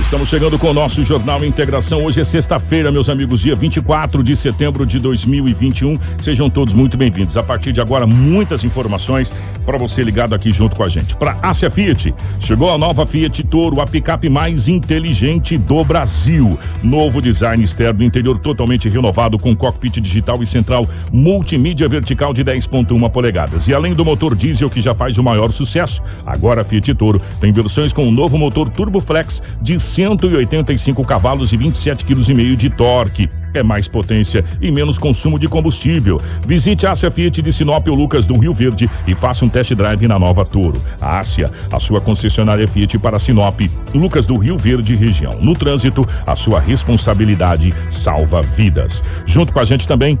Estamos chegando com o nosso Jornal Integração. Hoje é sexta-feira, meus amigos, dia 24 de setembro de 2021. Sejam todos muito bem-vindos. A partir de agora, muitas informações para você ligado aqui junto com a gente. Para Ásia Fiat, chegou a nova Fiat Toro, a picape mais inteligente do Brasil. Novo design externo, interior totalmente renovado com cockpit digital e central multimídia vertical de 10.1 polegadas. E além do motor diesel que já faz o maior sucesso, agora a Fiat Toro tem versões com o um novo motor Turbo Flex de 185 cavalos e 27,5 kg de torque. É mais potência e menos consumo de combustível. Visite a Ásia Fiat de Sinop ou Lucas do Rio Verde e faça um test drive na nova Toro. A Ásia, a sua concessionária Fiat para Sinop, Lucas do Rio Verde região. No trânsito, a sua responsabilidade salva vidas. Junto com a gente também,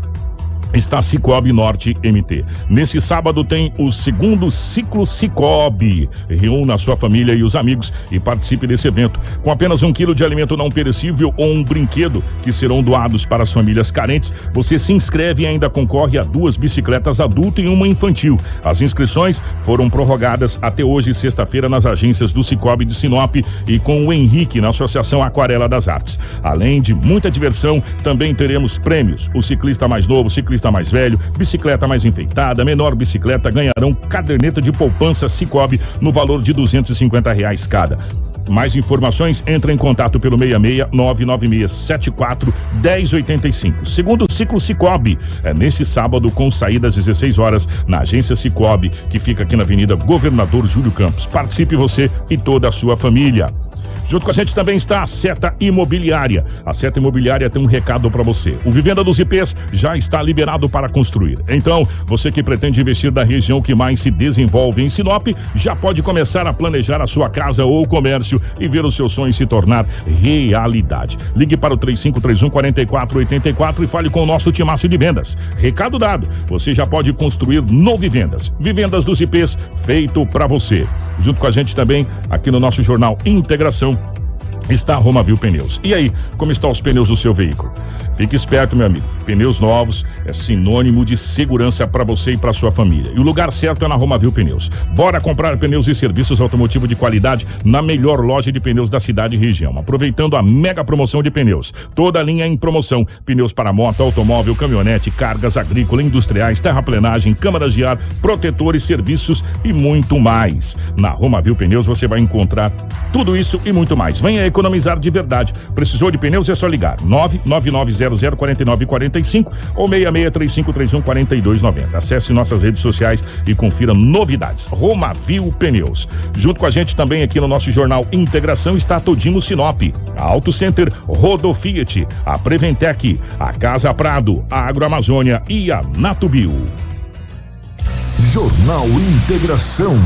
está Cicobi Norte MT. Nesse sábado tem o segundo ciclo Cicobi. Reúna a sua família e os amigos e participe desse evento. Com apenas um quilo de alimento não perecível ou um brinquedo que serão doados para as famílias carentes, você se inscreve e ainda concorre a duas bicicletas adulto e uma infantil. As inscrições foram prorrogadas até hoje, sexta-feira, nas agências do Cicobi de Sinop e com o Henrique na Associação Aquarela das Artes. Além de muita diversão, também teremos prêmios. O ciclista mais novo, ciclista motorista mais velho, bicicleta mais enfeitada, menor bicicleta ganharão caderneta de poupança Cicobi no valor de 250 reais cada. Mais informações, entre em contato pelo 66 996 74 1085. Segundo ciclo Cicobi, é nesse sábado com saída às 16 horas na agência Cicobi, que fica aqui na Avenida Governador Júlio Campos. Participe você e toda a sua família. Junto com a gente também está a Seta Imobiliária. A Seta Imobiliária tem um recado para você. O Vivenda dos IPs já está liberado para construir. Então, você que pretende investir na região que mais se desenvolve em Sinop, já pode começar a planejar a sua casa ou comércio e ver os seus sonhos se tornar realidade. Ligue para o 3531 4484 e fale com o nosso timácio de vendas. Recado dado, você já pode construir no Vivendas. Vivendas dos IPs feito para você. Junto com a gente também aqui no nosso jornal Integração está a Romavil Pneus. E aí, como estão os pneus do seu veículo? Fique esperto, meu amigo. Pneus novos é sinônimo de segurança para você e para sua família. E o lugar certo é na Romavil Pneus. Bora comprar pneus e serviços automotivos de qualidade na melhor loja de pneus da cidade e região. Aproveitando a mega promoção de pneus. Toda a linha em promoção. Pneus para moto, automóvel, caminhonete, cargas agrícolas, industriais, terraplenagem, câmaras de ar, protetores, serviços e muito mais. Na Romavil Pneus você vai encontrar tudo isso e muito mais. Venha economizar de verdade. Precisou de pneus? É só ligar. 999004945 ou 6635314290. Acesse nossas redes sociais e confira novidades. Romavil Pneus. Junto com a gente também aqui no nosso jornal Integração está Todimo Sinop, a Auto Center Rodo Fiat, a Preventec, a Casa Prado, a Agroamazônia e a Natubio. Jornal Integração.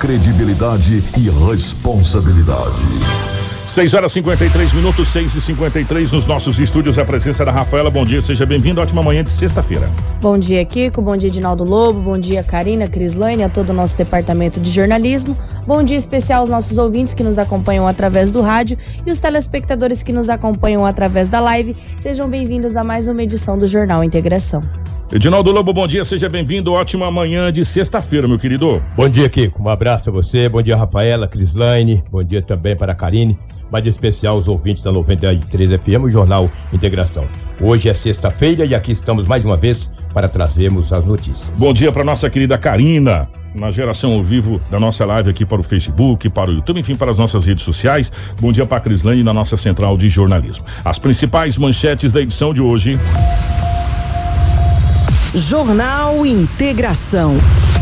Credibilidade e responsabilidade. 6 horas 53 minutos, 6 e 53 nos nossos estúdios. A presença da Rafaela. Bom dia, seja bem-vindo. Ótima manhã de sexta-feira. Bom dia, Kiko. Bom dia, Dinaldo Lobo. Bom dia, Karina, Crislane, a todo o nosso departamento de jornalismo. Bom dia especial aos nossos ouvintes que nos acompanham através do rádio e os telespectadores que nos acompanham através da live. Sejam bem-vindos a mais uma edição do Jornal Integração. Edinaldo Lobo, bom dia, seja bem-vindo. Ótima manhã de sexta-feira, meu querido. Bom dia, Kiko. Um abraço a você. Bom dia, Rafaela, Crislane. Bom dia também para a Karine mas especial os ouvintes da 93 FM, o Jornal Integração. Hoje é sexta-feira e aqui estamos mais uma vez para trazermos as notícias. Bom dia para nossa querida Karina, na geração ao vivo da nossa live aqui para o Facebook, para o YouTube, enfim, para as noslas redes sociais. Bom dia para a Crislane na nossa central de jornalismo. As principais manchetes da edição de hoje. Jornal Integração.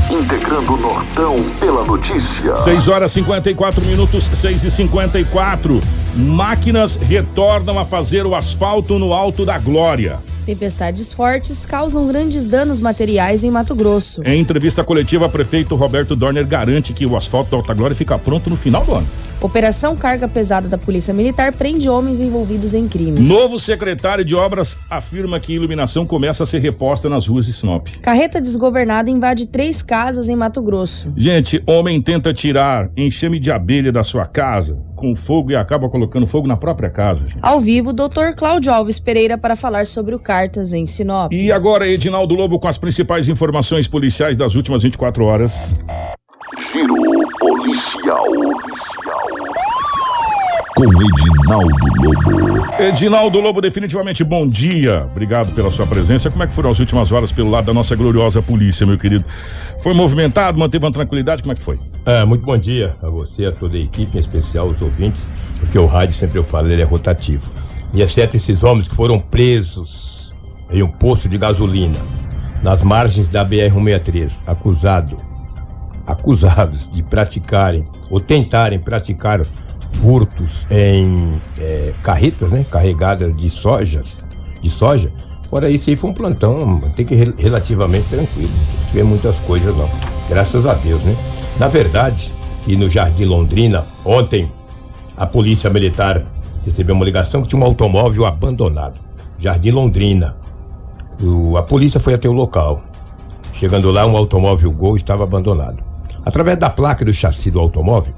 Integrando o Nortão pela notícia. 6 horas 54 minutos, 6 e 54 Máquinas retornam a fazer o asfalto no Alto da Glória. Tempestades fortes causam grandes danos materiais em Mato Grosso. Em entrevista coletiva, prefeito Roberto Dorner garante que o asfalto da Alta Glória fica pronto no final do ano. Operação Carga Pesada da Polícia Militar prende homens envolvidos em crimes. Novo secretário de Obras afirma que iluminação começa a ser reposta nas ruas de Sinop. Carreta desgovernada invade três casas em Mato Grosso. Gente, homem tenta tirar enxame de abelha da sua casa com fogo e acaba colocando fogo na própria casa. Gente. Ao vivo, doutor Cláudio Alves Pereira para falar sobre o Cartas em Sinop. E agora, Edinaldo Lobo com as principais informações policiais das últimas 24 horas. Giro policial. Com Edinaldo Lobo. Edinaldo Lobo, definitivamente bom dia. Obrigado pela sua presença. Como é que foram as últimas horas pelo lado da nossa gloriosa polícia, meu querido? Foi movimentado, manteve uma tranquilidade? Como é que foi? É, muito bom dia a você, a toda a equipe, em especial os ouvintes, porque o rádio, sempre eu falo, ele é rotativo. E exceto esses homens que foram presos em um posto de gasolina, nas margens da BR-163, acusado, acusados de praticarem ou tentarem praticar furtos em é, carretas, né, carregadas de sojas, de soja. Fora isso aí foi um plantão, tem que relativamente tranquilo, não tiver muitas coisas não, graças a Deus, né? Na verdade, e no Jardim Londrina, ontem a polícia militar recebeu uma ligação que tinha um automóvel abandonado, Jardim Londrina. O, a polícia foi até o local. Chegando lá, um automóvel Gol estava abandonado. Através da placa do chassi do automóvel,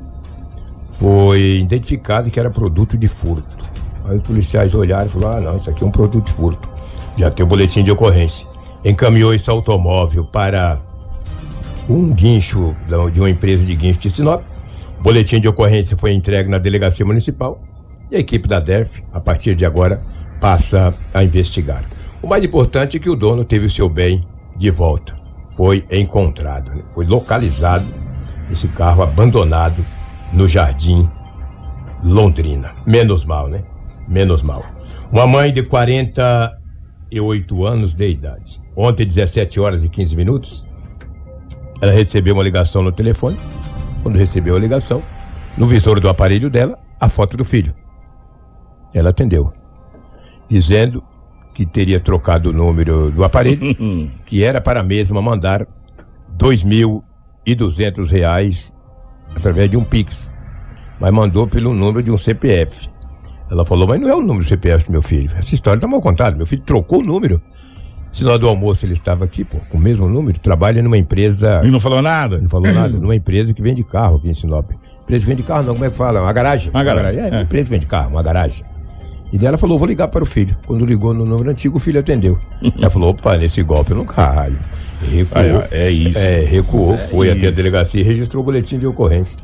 foi identificado que era produto de furto. Aí os policiais olharam e falaram: ah, não, isso aqui é um produto de furto. Já tem o boletim de ocorrência. Encaminhou esse automóvel para um guincho de uma empresa de guincho de Sinop. O boletim de ocorrência foi entregue na delegacia municipal e a equipe da DERF, a partir de agora, passa a investigar. O mais importante é que o dono teve o seu bem de volta. Foi encontrado, né? foi localizado esse carro abandonado no Jardim Londrina. Menos mal, né? Menos mal. Uma mãe de 48 anos de idade. Ontem, 17 horas e 15 minutos, ela recebeu uma ligação no telefone. Quando recebeu a ligação, no visor do aparelho dela, a foto do filho. Ela atendeu, dizendo que teria trocado o número do aparelho, que era para a mesma mandar 2.200 reais através de um Pix, mas mandou pelo número de um CPF. Ela falou, mas não é o número do CPF do meu filho. Essa história está mal contada. Meu filho trocou o número. Se na do almoço ele estava aqui, pô, com o mesmo número, trabalha numa empresa. E não falou nada? Não falou nada, numa empresa que vende carro aqui em Sinop. Empresa que vende carro, não, como é que fala? Uma garagem. Uma garagem. É, é. empresa que vende carro, uma garagem. E daí ela falou, vou ligar para o filho. Quando ligou no número antigo, o filho atendeu. ela falou, opa, nesse golpe eu não caio. Recuou. é, é isso. É, recuou, É foi até a isso. delegacia e registrou o boletim de ocorrência.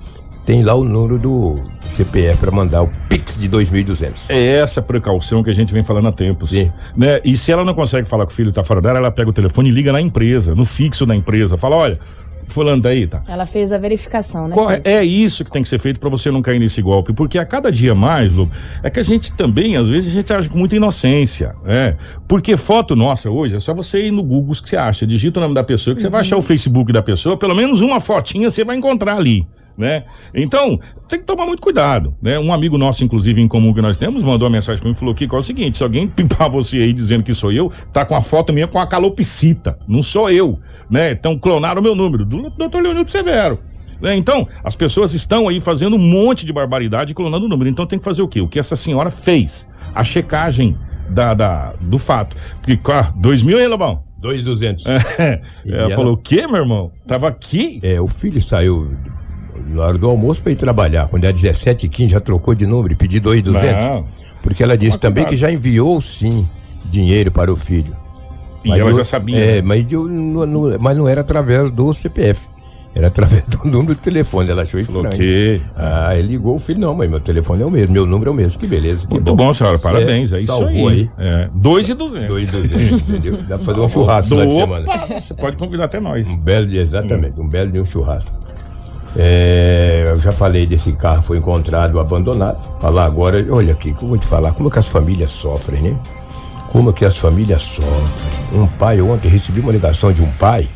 Tem lá o número do CPF para mandar o Pix de 2.200. É essa precaução que a gente vem falando há tempos. Sim. Né? E se ela não consegue falar que o filho tá fora dela, ela pega o telefone e liga na empresa, no fixo da empresa. Fala, olha, fulano tá aí, tá? Ela fez a verificação, né? Corre- É isso que tem que ser feito para você não cair nesse golpe, porque a cada dia mais, Lobo, é que a gente também, às vezes, a gente age com muita inocência, é. Porque foto nossa hoje é só você ir no Google que você acha, digita o nome da pessoa, que você vai achar o Facebook da pessoa, pelo menos uma fotinha você vai encontrar ali. Né? Então, tem que tomar muito cuidado, né? Um amigo nosso, inclusive, em comum que nós temos, mandou uma mensagem para mim e falou que é o seguinte, se alguém pipar você aí dizendo que sou eu, tá com a foto minha com a calopsita, não sou eu, né? Então, clonaram o meu número, do Dr. Leonildo Severo. né? Então, as pessoas estão aí fazendo um monte de barbaridade e clonando o número. Então tem que fazer o quê? O que essa senhora fez. A checagem da, da- do fato. Porque, ah, dois mil, hein, Lobão? 2.200. É, ela ela- falou, o quê, meu irmão? Tava aqui? É, o filho saiu na hora do almoço para ir trabalhar. Quando era 17h15, já trocou de número e pediu 2.200. Não. Porque ela disse Mas também cuidado. que já enviou, sim, dinheiro para o filho. E ela eu- já sabia. É, né? mas, eu não- não- mas não era através do CPF. Era através do número do telefone. Ela achou Falou estranho. quê? Ah, ele ligou o filho, não, mas meu telefone é o mesmo, meu número é o mesmo. Que beleza. que Muito bom, senhora. Parabéns. É isso salvou aí. É. Dois e duzentos. 2.200, entendeu? Dá pra fazer um churrasco na semana. Você pode convidar até nós. Um belo, de- exatamente, um belo de um churrasco. É, eu já falei desse carro, foi encontrado abandonado. Falar agora, olha aqui, que eu vou te falar, como que as famílias sofrem, né? Como que as famílias sofrem. um pai ontem, recebi uma ligação de um pai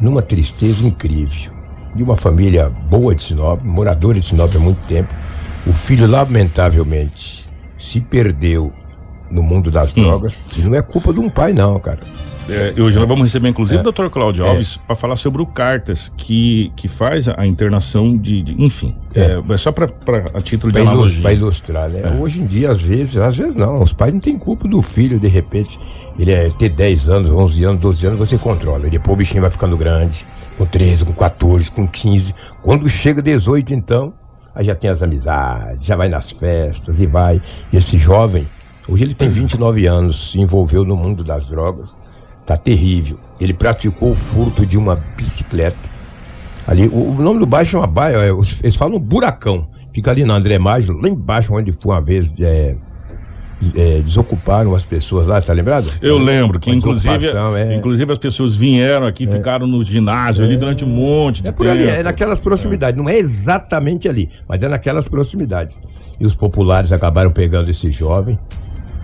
numa tristeza incrível. De uma família boa de Sinop, morador de Sinop há muito tempo. O filho, lamentavelmente, se perdeu no mundo das drogas. E não é culpa de um pai, não, cara. É, hoje nós vamos receber, inclusive, É. o Dr. Cláudio Alves para falar sobre o Cartas, que, que faz a, internação de. de- enfim, é, é só para a título de Pra, ilus- analogia. pra ilustrar, né? É. Hoje em dia, às vezes, às vezes não. Os pais não têm culpa do filho, de repente. Ele é ter 10 anos, 11 anos, 12 anos, você controla. E depois o bichinho vai ficando grande, com 13, com 14, com 15. Quando chega 18, então, aí já tem as amizades, já vai nas festas e vai. E esse jovem, hoje ele tem 29 anos, se envolveu no mundo das drogas. Tá terrível. Ele praticou o furto de uma bicicleta. Ali, o, o nome do bairro chama bairro, é, eles falam buracão. Fica ali na André Magno, lá embaixo, onde foi uma vez é, é, desocuparam as pessoas lá, tá lembrado? Eu lembro que, Uma inclusive, é. inclusive as pessoas vieram aqui, ficaram no ginásio ali durante um monte de É por ali, tempo. é naquelas proximidades. Não é exatamente ali, mas é naquelas proximidades. E os populares acabaram pegando esse jovem,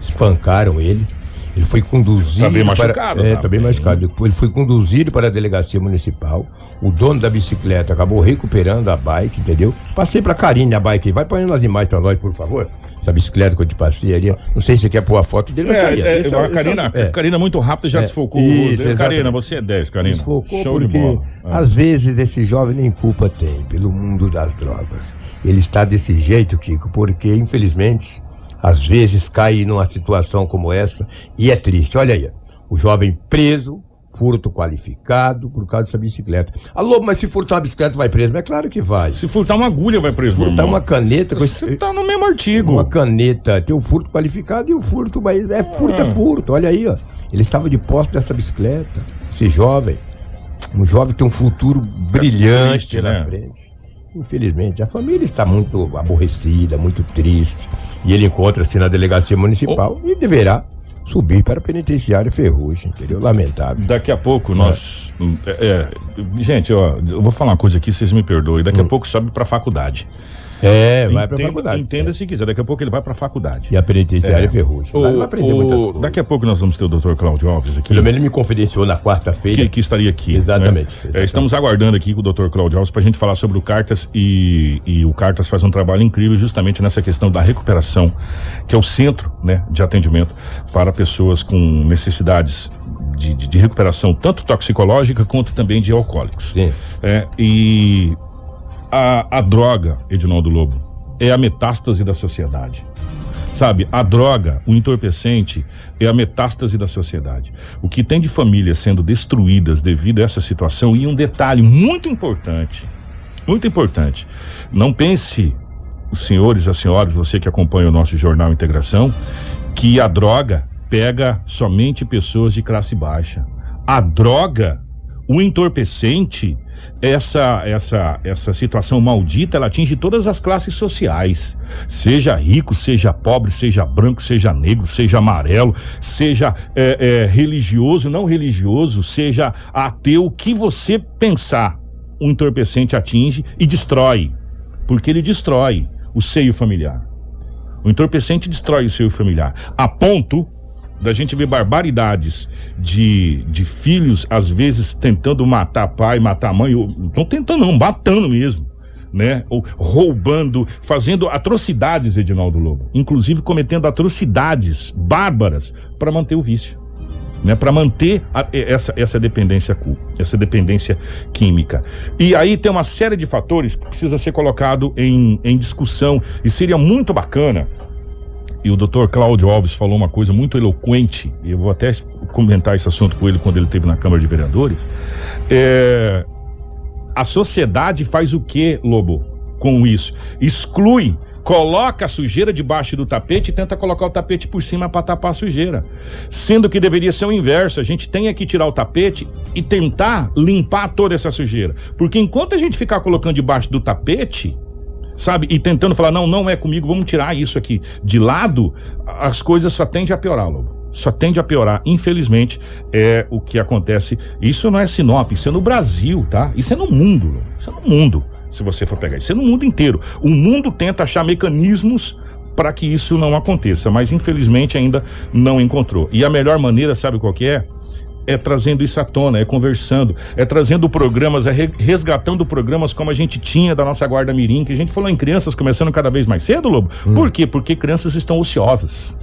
espancaram ele. Ele foi conduzido. Tá bem para- machucado, É, tá tá bem bem. machucado. Ele foi conduzido para a delegacia municipal. O dono da bicicleta acabou recuperando a bike, entendeu? Passei pra Karine a bike aí. Vai ponhando as imagens pra nós, por favor. Essa bicicleta que eu te passei ali. Não sei se você quer pôr a foto dele, tá aí. É, é, a Karina, é. Karina muito rápido já É, desfocou. isso, Karina, você é 10, Karina. Desfocou Show de porque bola. É. às vezes esse jovem nem culpa tem pelo mundo das drogas. Ele está desse jeito, Kiko, porque infelizmente às vezes cai numa situação como essa e é triste. Olha aí, o jovem preso, furto qualificado por causa dessa bicicleta. Alô, mas se furtar uma bicicleta vai preso? É claro que vai. Se Se furtar uma agulha, vai preso, meu furtar uma caneta, Você tá no mesmo artigo. uma caneta, tem o furto qualificado e o furto, mas é furto, é furto. Olha aí, ó. Ele estava de posse dessa bicicleta. Esse jovem, um jovem tem um futuro brilhante triste, pela né? frente. Infelizmente, a família está muito aborrecida, muito triste. E ele encontra-se na delegacia municipal e deverá subir para a penitenciária Ferrugem, entendeu? Lamentável. Daqui a pouco nós. é, é, gente, ó, eu vou falar uma coisa aqui, vocês me perdoem. Daqui a pouco sobe pra faculdade. É, vai para a Entenda- faculdade. Entenda se quiser, daqui a pouco ele vai pra faculdade. E a penitenciária É. Ferrugem. O- vai aprender o- muitas coisas. Daqui a pouco nós vamos ter o Dr. Cláudio Alves aqui. Pelo menos ele me confidenciou na quarta-feira. que, que estaria aqui. Exatamente, né? exatamente. É, estamos aguardando aqui com o Dr. Cláudio Alves para a gente falar sobre o Cartas e, e o Cartas faz um trabalho incrível justamente nessa questão da recuperação, que é o centro né, de atendimento para pessoas com necessidades de, de- de recuperação, tanto toxicológica quanto também de alcoólicos. Sim. É, e a, a droga, Edinaldo Lobo, é a metástase da sociedade. Sabe, a droga, o entorpecente, é a metástase da sociedade. O que tem de famílias sendo destruídas devido a essa situação, e um detalhe muito importante, muito importante, não pense, os senhores, as senhoras, você que acompanha o nosso jornal Integração, que a droga pega somente pessoas de classe baixa. A droga, o entorpecente, essa essa essa situação maldita, ela atinge todas as classes sociais. Seja rico, seja pobre, seja branco, seja negro, seja amarelo, seja é, é, religioso, não religioso, seja ateu, o que você pensar, o entorpecente atinge e destrói. Porque ele destrói o seio familiar. O entorpecente destrói o seio familiar. A ponto da gente ver barbaridades de, de filhos, às vezes, tentando matar pai, matar mãe. Estão tentando, não, matando mesmo. Né? Ou roubando, fazendo atrocidades, Edinaldo Lobo. Inclusive cometendo atrocidades bárbaras para manter o vício. Né, para manter a- essa, essa dependência essa dependência química. E aí tem uma série de fatores que precisa ser colocado em, em discussão e seria muito bacana. E o doutor Cláudio Alves falou uma coisa muito eloquente, e eu vou até comentar esse assunto com ele quando ele esteve na Câmara de Vereadores. É, a sociedade faz o que, Lobo, com isso? Exclui, coloca a sujeira debaixo do tapete e tenta colocar o tapete por cima para tapar a sujeira. Sendo que deveria ser o inverso, a gente tem que tirar o tapete e tentar limpar toda essa sujeira. Porque enquanto a gente ficar colocando debaixo do tapete, sabe, e tentando falar, não, não é comigo, vamos tirar isso aqui de lado, as coisas só tendem a piorar, Lobo. Só tende a piorar, infelizmente, é o que acontece. Isso não é Sinop, isso é no Brasil, tá? Isso é no mundo. Isso é no mundo, se você for pegar. Isso é no mundo inteiro. O mundo tenta achar mecanismos para que isso não aconteça, mas infelizmente ainda não encontrou. E a melhor maneira, sabe qual que é? É trazendo isso à tona, é conversando, é trazendo programas, é re- resgatando programas como a gente tinha da nossa Guarda Mirim, que a gente falou em crianças começando cada vez mais cedo, Lobo. Por quê? Porque crianças estão ociosas.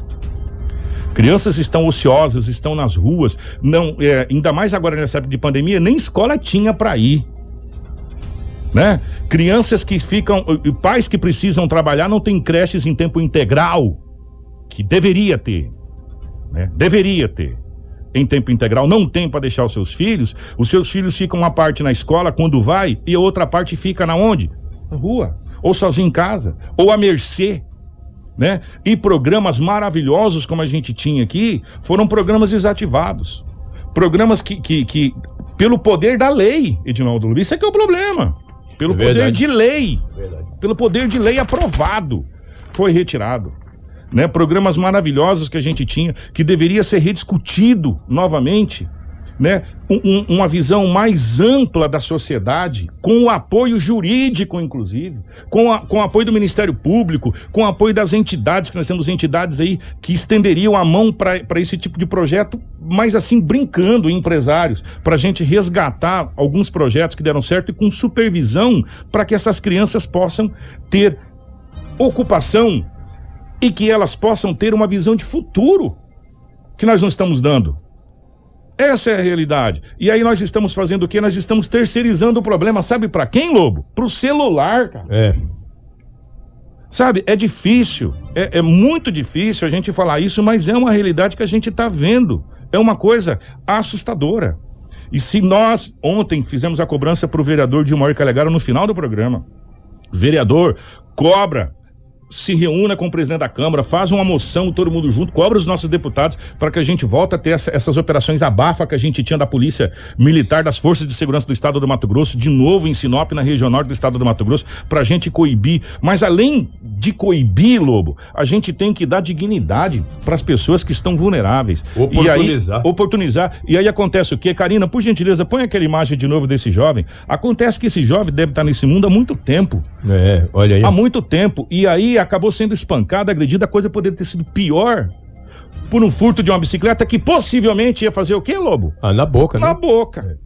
Crianças estão ociosas, estão nas ruas, não, é, ainda mais agora nessa época de pandemia, nem escola tinha para ir. Né? Crianças que ficam, pais que precisam trabalhar não tem creches em tempo integral, que deveria ter, né? Deveria ter. Em tempo integral, não tem para deixar os seus filhos. Os seus filhos ficam uma parte na escola quando vai e a outra parte fica na onde? Na rua, ou sozinho em casa, ou à mercê né? E programas maravilhosos como a gente tinha aqui foram programas desativados. Programas que, que, que pelo poder da lei, Edinaldo Lobo, isso é que é o problema. Pelo É poder de lei, Verdade. pelo poder de lei aprovado, foi retirado. Né? Programas maravilhosos que a gente tinha, que deveria ser rediscutido novamente, né? Um- um- uma visão mais ampla da sociedade, com o apoio jurídico, inclusive, com, a- com o apoio do Ministério Público, com o apoio das entidades, que nós temos entidades aí que estenderiam a mão para esse tipo de projeto, mas assim, brincando em empresários, para a gente resgatar alguns projetos que deram certo e com supervisão para que essas crianças possam ter ocupação e que elas possam ter uma visão de futuro que nós não estamos dando. Essa é a realidade. E aí nós estamos fazendo o quê? Nós estamos terceirizando o problema, sabe para quem, Lobo? Pro celular, cara. É. Sabe, é difícil, é, é muito difícil a gente falar isso, mas é uma realidade que a gente está vendo. É uma coisa assustadora. E se nós ontem fizemos a cobrança para o vereador Dilmar Calegaro no final do programa, vereador cobra, se reúna com o presidente da Câmara, faz uma moção, todo mundo junto, cobra os nossos deputados para que a gente volte a ter essa- essas operações abafa que a gente tinha da Polícia Militar, das Forças de Segurança do Estado do Mato Grosso, de novo em Sinop, na região norte do Estado do Mato Grosso, para a gente coibir. Mas além de coibir, Lobo, a gente tem que dar dignidade para as pessoas que estão vulneráveis. Oportunizar. E aí, oportunizar. E aí acontece o quê? Karina, por gentileza, põe aquela imagem de novo desse jovem. Acontece que esse jovem deve estar nesse mundo há muito tempo. É, olha aí. Há muito tempo. E aí acabou sendo espancado, agredido. A coisa poderia ter sido pior por um furto de uma bicicleta que possivelmente ia fazer o quê, Lobo? Ah, na boca, né? Na boca.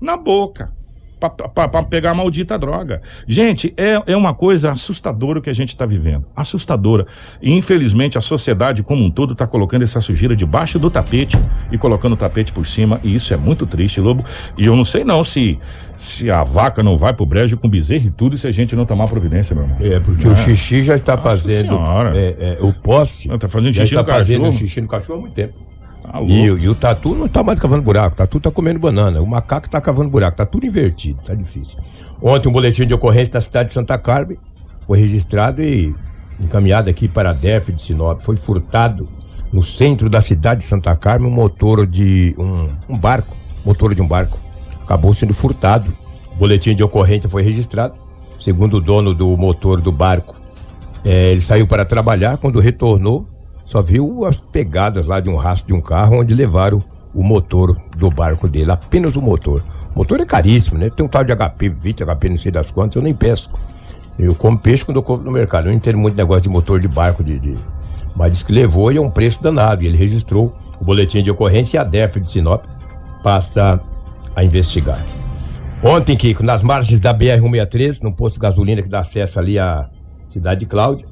Na boca. Pra pegar a maldita droga. Gente, é, é uma coisa assustadora o que a gente está vivendo. Assustadora. E infelizmente a sociedade como um todo está colocando essa sujeira debaixo do tapete e colocando o tapete por cima. E isso é muito triste, Lobo. E eu não sei não se, se a vaca não vai pro brejo com bezerro e tudo se a gente não tomar providência, meu irmão. É, porque Ah. o xixi já está Nossa fazendo. É, é, o posse. Não, tá fazendo já xixi está no fazendo cachorro? xixi no cachorro há muito tempo. Tá E, e o tatu não tá mais cavando buraco, o tatu tá comendo banana. O macaco tá cavando buraco, tá tudo invertido, tá difícil. Ontem um boletim de ocorrência da cidade de Santa Carmen foi registrado e encaminhado aqui para a DEF de Sinop. Foi furtado no centro da cidade de Santa Carmen um motor de um, um barco, motor de um barco. Acabou sendo furtado. O boletim de ocorrência foi registrado. Segundo o dono do motor do barco, é, ele saiu para trabalhar, quando retornou, só viu as pegadas lá de um rastro de um carro onde levaram o motor do barco dele, apenas o motor. O motor é caríssimo, né? Tem um tal de HP 20, HP não sei das quantas, eu nem pesco. Eu como peixe quando eu compro no mercado. Eu não entendo muito negócio de motor de barco, de, de- mas disse que levou e é um preço danado. E ele registrou o boletim de ocorrência e a DEF de Sinop passa a investigar. Ontem, Kiko, nas margens da BR-163, num posto de gasolina que dá acesso ali à cidade de Cláudia,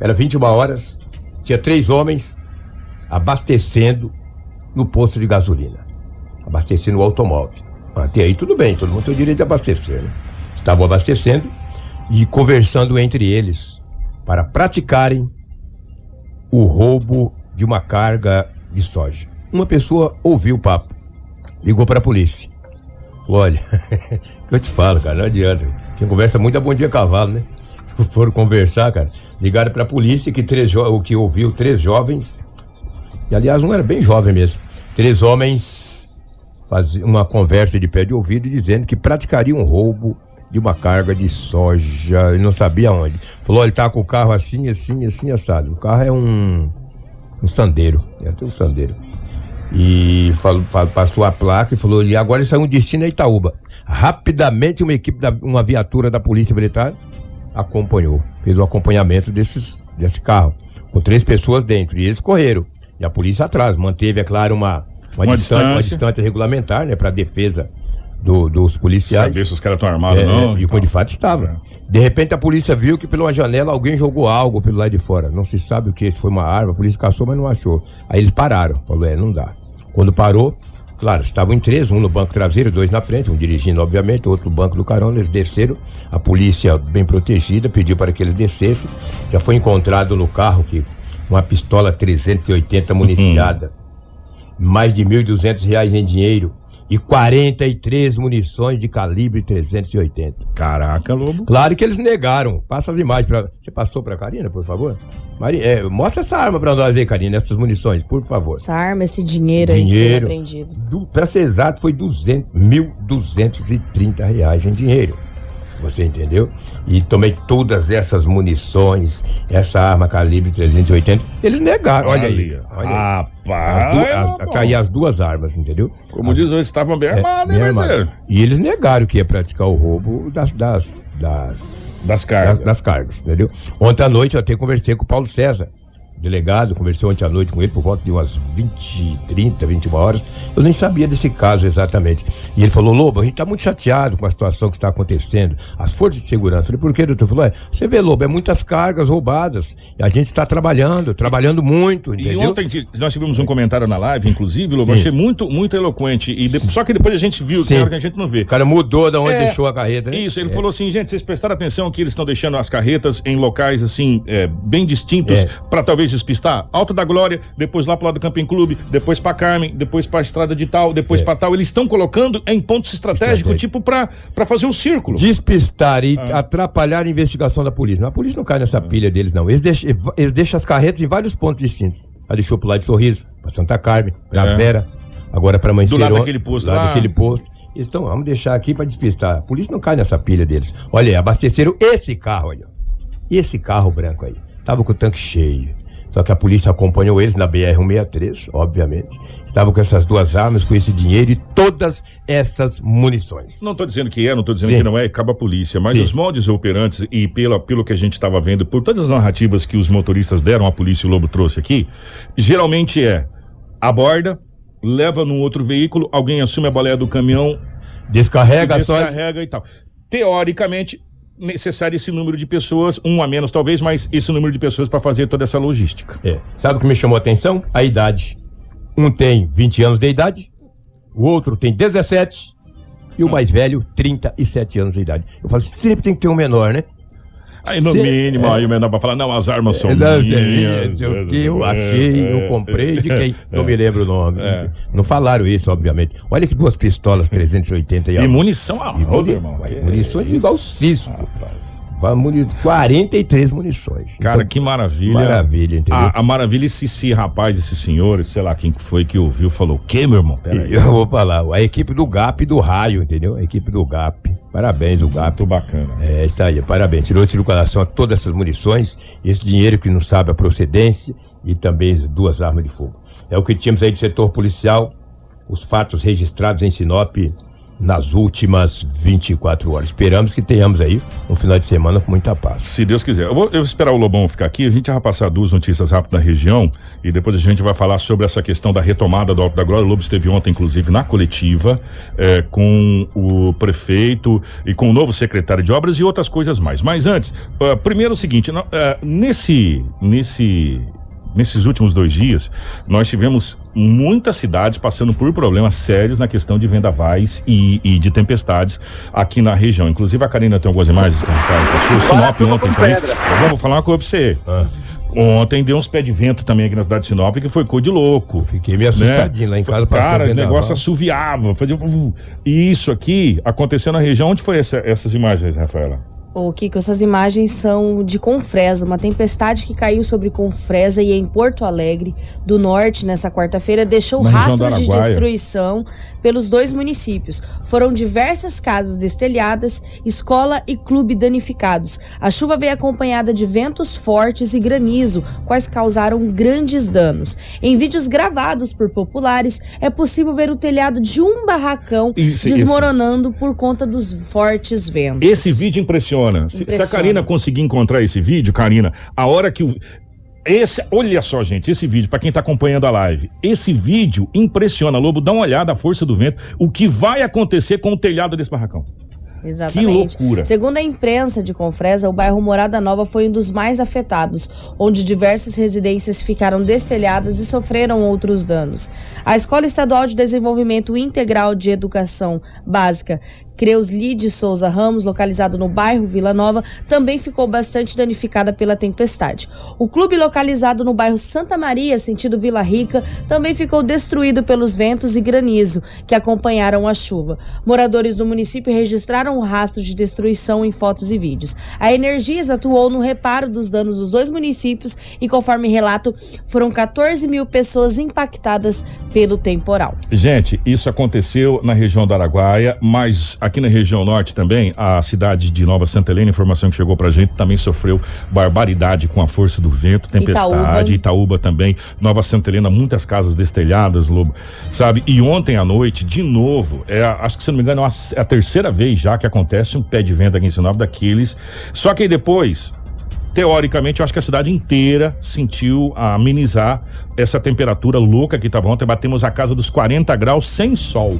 era 21 horas, tinha três homens abastecendo no posto de gasolina. Abastecendo o automóvel. Até aí tudo bem, todo mundo tem o direito de abastecer. Né? Estavam abastecendo e conversando entre eles para praticarem o roubo de uma carga de soja. Uma pessoa ouviu o papo, ligou para a polícia. Olha, eu te falo, cara, não adianta. Quem conversa muito é bom dia cavalo, né? Foram conversar, cara. Ligaram para a polícia que três o que ouviu três jovens. E aliás, um era bem jovem mesmo. Três homens faziam uma conversa de pé de ouvido dizendo que praticariam um roubo de uma carga de soja. Ele não sabia onde. Falou, ele tá com o carro assim, assim, assim, assado. O carro é um, um sandeiro. É tem um sandeiro. E falou, fa- passou a placa e falou, e agora isso é um destino a Itaúba. Rapidamente uma equipe, da, uma viatura da Polícia Militar acompanhou, fez o acompanhamento desses desse carro, com três pessoas dentro, e eles correram. E a polícia atrás, manteve, é claro, uma, uma, Uma distância, uma distância. distância regulamentar, né, para defesa do- dos policiais. Saber se os caras estão armados É, ou não. e tal. de fato estava. De repente a polícia viu que pela janela alguém jogou algo pelo lado de fora. Não se sabe o que, se foi uma arma, a polícia caçou, mas não achou. Aí eles pararam. Falou, é, não dá. Quando parou, claro, estavam em três, um no banco traseiro, dois na frente, um dirigindo, obviamente, outro no banco do carona, eles desceram. A polícia, bem protegida, pediu para que eles descessem. Já foi encontrado no carro que uma pistola 380 municiada, mais de 1.200 reais em dinheiro e 43 munições de calibre 380. Caraca, Lobo. Claro que eles negaram. Passa as imagens para. Você passou para Karina, por favor? Mari... é, mostra essa arma para nós aí, Karina, essas munições, por favor. Essa arma, esse dinheiro, aí Dinheiro. que foi apreendido. Do... Para ser exato, foi 200, 1.230 reais em dinheiro. Você entendeu? E tomei todas essas munições, essa arma calibre 380. Eles negaram. Olha aí. Olha aí. As Rapaz. as- tá aí as duas armas, entendeu? Como diz, eles estavam bem armados, Bem hein, armado. E eles negaram que ia praticar o roubo das, das, das, Das cargas. Das, das cargas, entendeu? Ontem à noite eu até conversei com o Paulo César, delegado, conversei ontem à noite com ele por volta de umas 20, 30, 21 horas. Eu nem sabia desse caso exatamente. E ele falou: Lobo, a gente está muito chateado com a situação que está acontecendo. As forças de segurança. Eu falei: por que, doutor? Ele falou: é, você vê, Lobo, é muitas cargas roubadas. E a gente está trabalhando, trabalhando muito, E entendeu? ontem ti- nós tivemos um comentário na live, inclusive, Lobo, Sim. achei muito, muito eloquente. E de- só que depois a gente viu, que Sim. hora que a gente não vê. O cara mudou da onde É, deixou a carreta, né? Isso, ele É. falou assim, gente, vocês prestaram atenção que eles estão deixando as carretas em locais assim, é, bem distintos, É. pra talvez despistar. Alto da Glória, depois lá pro lado do Camping Clube, depois pra Carmen, depois pra Estrada de Tal, depois É. pra Tal. Eles estão colocando em pontos estratégicos, Estratégico. tipo pra, pra fazer o círculo. despistar e Ah. atrapalhar a investigação da polícia. Mas a polícia não cai nessa pilha deles, não. Eles deixam, eles deixam as carretas em vários pontos distintos. Ela deixou pro lado de Sorriso, pra Santa Carmen, pra É. Vera, agora pra Mãe Do lado daquele posto do lado lá. daquele posto. Eles estão, vamos deixar aqui pra despistar. A polícia não cai nessa pilha deles. Olha aí, abasteceram esse carro aí, ó. Esse carro branco aí. Tava com o tanque cheio. Só que a polícia acompanhou eles na BR-163, obviamente. Estava com essas duas armas, com esse dinheiro e todas essas munições. Não tô dizendo que é, não tô dizendo Sim. que não é, acaba a polícia, mas Sim. os moldes operantes e pelo, pelo que a gente estava vendo, por todas as narrativas que os motoristas deram à polícia e o Lobo trouxe aqui, geralmente é aborda, leva num outro veículo, alguém assume a boleia do caminhão, Descarrega só. descarrega e tal. Teoricamente, necessário esse número de pessoas, um a menos talvez, mas esse número de pessoas para fazer toda essa logística. É. Sabe o que me chamou a atenção? A idade. Um tem 20 anos de idade, o outro tem 17 e o mais velho, 37 anos de idade. Eu falo, sempre tem que ter um menor, né? Aí no Cê- mínimo, é. aí o menor vai falar, não, as armas são É, não, minhas. é, sei o que eu achei, eu comprei de quem? Não me lembro o nome. É. Não falaram isso, obviamente. Olha que duas pistolas 380 e E munição a roda, irmão. munições isso, igual Cisco. rapaz. Vai muni- 43 munições. Cara, Então, que maravilha. Maravilha, entendeu? A, a maravilha, esse, esse rapaz, esse senhor, sei lá quem que foi que ouviu, falou, o quê, meu irmão? Eu vou falar, a equipe do GAP e do Raio, entendeu? A equipe do GAP. Parabéns, o GAP. Muito bacana. É, isso aí, parabéns. Tirou de circulação todas essas munições, esse dinheiro que não sabe a procedência e também as duas armas de fogo. É o que tínhamos aí do setor policial, os fatos registrados em Sinop nas últimas 24 horas. Esperamos que tenhamos aí um final de semana com muita paz. Se Deus quiser. Eu vou, eu vou esperar o Lobão ficar aqui. A gente vai passar duas notícias rápidas da região e depois a gente vai falar sobre essa questão da retomada do Alto da Glória. O Lobo esteve ontem, inclusive, na coletiva é, com o prefeito e com o novo secretário de obras e outras coisas mais. Mas antes, ah, primeiro o seguinte: ah, nesse, nesse, nesses últimos dois dias, nós tivemos muitas cidades passando por problemas sérios na questão de vendavais e, e de tempestades aqui na região. Inclusive, a Karina tem algumas imagens que a Rafael passou. Sinop ontem também. Eu vou falar uma coisa pra você. Ah. Ontem deu uns pés de vento também aqui na cidade de Sinop, que foi cor de louco. Fiquei meio assustadinho lá em casa. Cara, o negócio assoviava, fazia. um- E isso aqui aconteceu na região. Onde foi essa- essas imagens, Rafaela? Ô, Kiko, essas imagens são de Confresa, uma tempestade que caiu sobre Confresa e em Porto Alegre do Norte nessa quarta-feira deixou Na rastros de destruição pelos dois municípios. Foram diversas casas destelhadas, escola e clube danificados. A chuva veio acompanhada de ventos fortes e granizo, quais causaram grandes danos. Em vídeos gravados por populares, é possível ver o telhado de um barracão Isso, desmoronando por conta dos fortes ventos. Esse vídeo impressiona. impressiona. Se, a. Karina conseguir encontrar esse vídeo, Karina, a hora que o. Esse, olha só, gente, esse vídeo, pra quem tá acompanhando a live. Esse vídeo impressiona, Lobo. Dá uma olhada, a força do vento. O que vai acontecer com o telhado desse barracão. Exatamente. Que loucura. Segundo a imprensa de Confresa, o bairro Morada Nova foi um dos mais afetados, onde diversas residências ficaram destelhadas e sofreram outros danos. A Escola Estadual de Desenvolvimento Integral de Educação Básica, Creusli de Souza Ramos, localizado no bairro Vila Nova, também ficou bastante danificada pela tempestade. O clube localizado no bairro Santa Maria, sentido Vila Rica, também ficou destruído pelos ventos e granizo que acompanharam a chuva. Moradores do município registraram o rastro de destruição em fotos e vídeos. A Energias atuou no reparo dos danos dos dois municípios e, conforme relato, foram 14 mil pessoas impactadas pelo temporal. Gente, isso aconteceu na região do Araguaia, mas aqui na região norte também, a cidade de Nova Santa Helena, informação que chegou pra gente, também sofreu barbaridade com a força do vento, tempestade, Itaúba, também, Nova Santa Helena, muitas casas destelhadas, Lobo, sabe? E ontem à noite, de novo, é, acho que se não me engano, é a, terceira vez já que acontece um pé de vento aqui em Sinop daqueles. Só que aí depois, teoricamente, eu acho que a cidade inteira sentiu amenizar essa temperatura louca que estava ontem. Batemos a casa dos 40 graus sem sol.